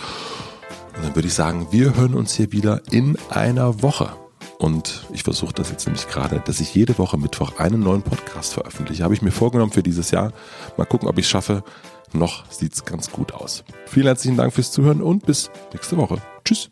Und dann würde ich sagen, wir hören uns hier wieder in einer Woche. Und ich versuche das jetzt nämlich gerade, dass ich jede Woche Mittwoch einen neuen Podcast veröffentliche. Habe ich mir vorgenommen für dieses Jahr. Mal gucken, ob ich es schaffe. Noch sieht es ganz gut aus. Vielen herzlichen Dank fürs Zuhören und bis nächste Woche. Tschüss.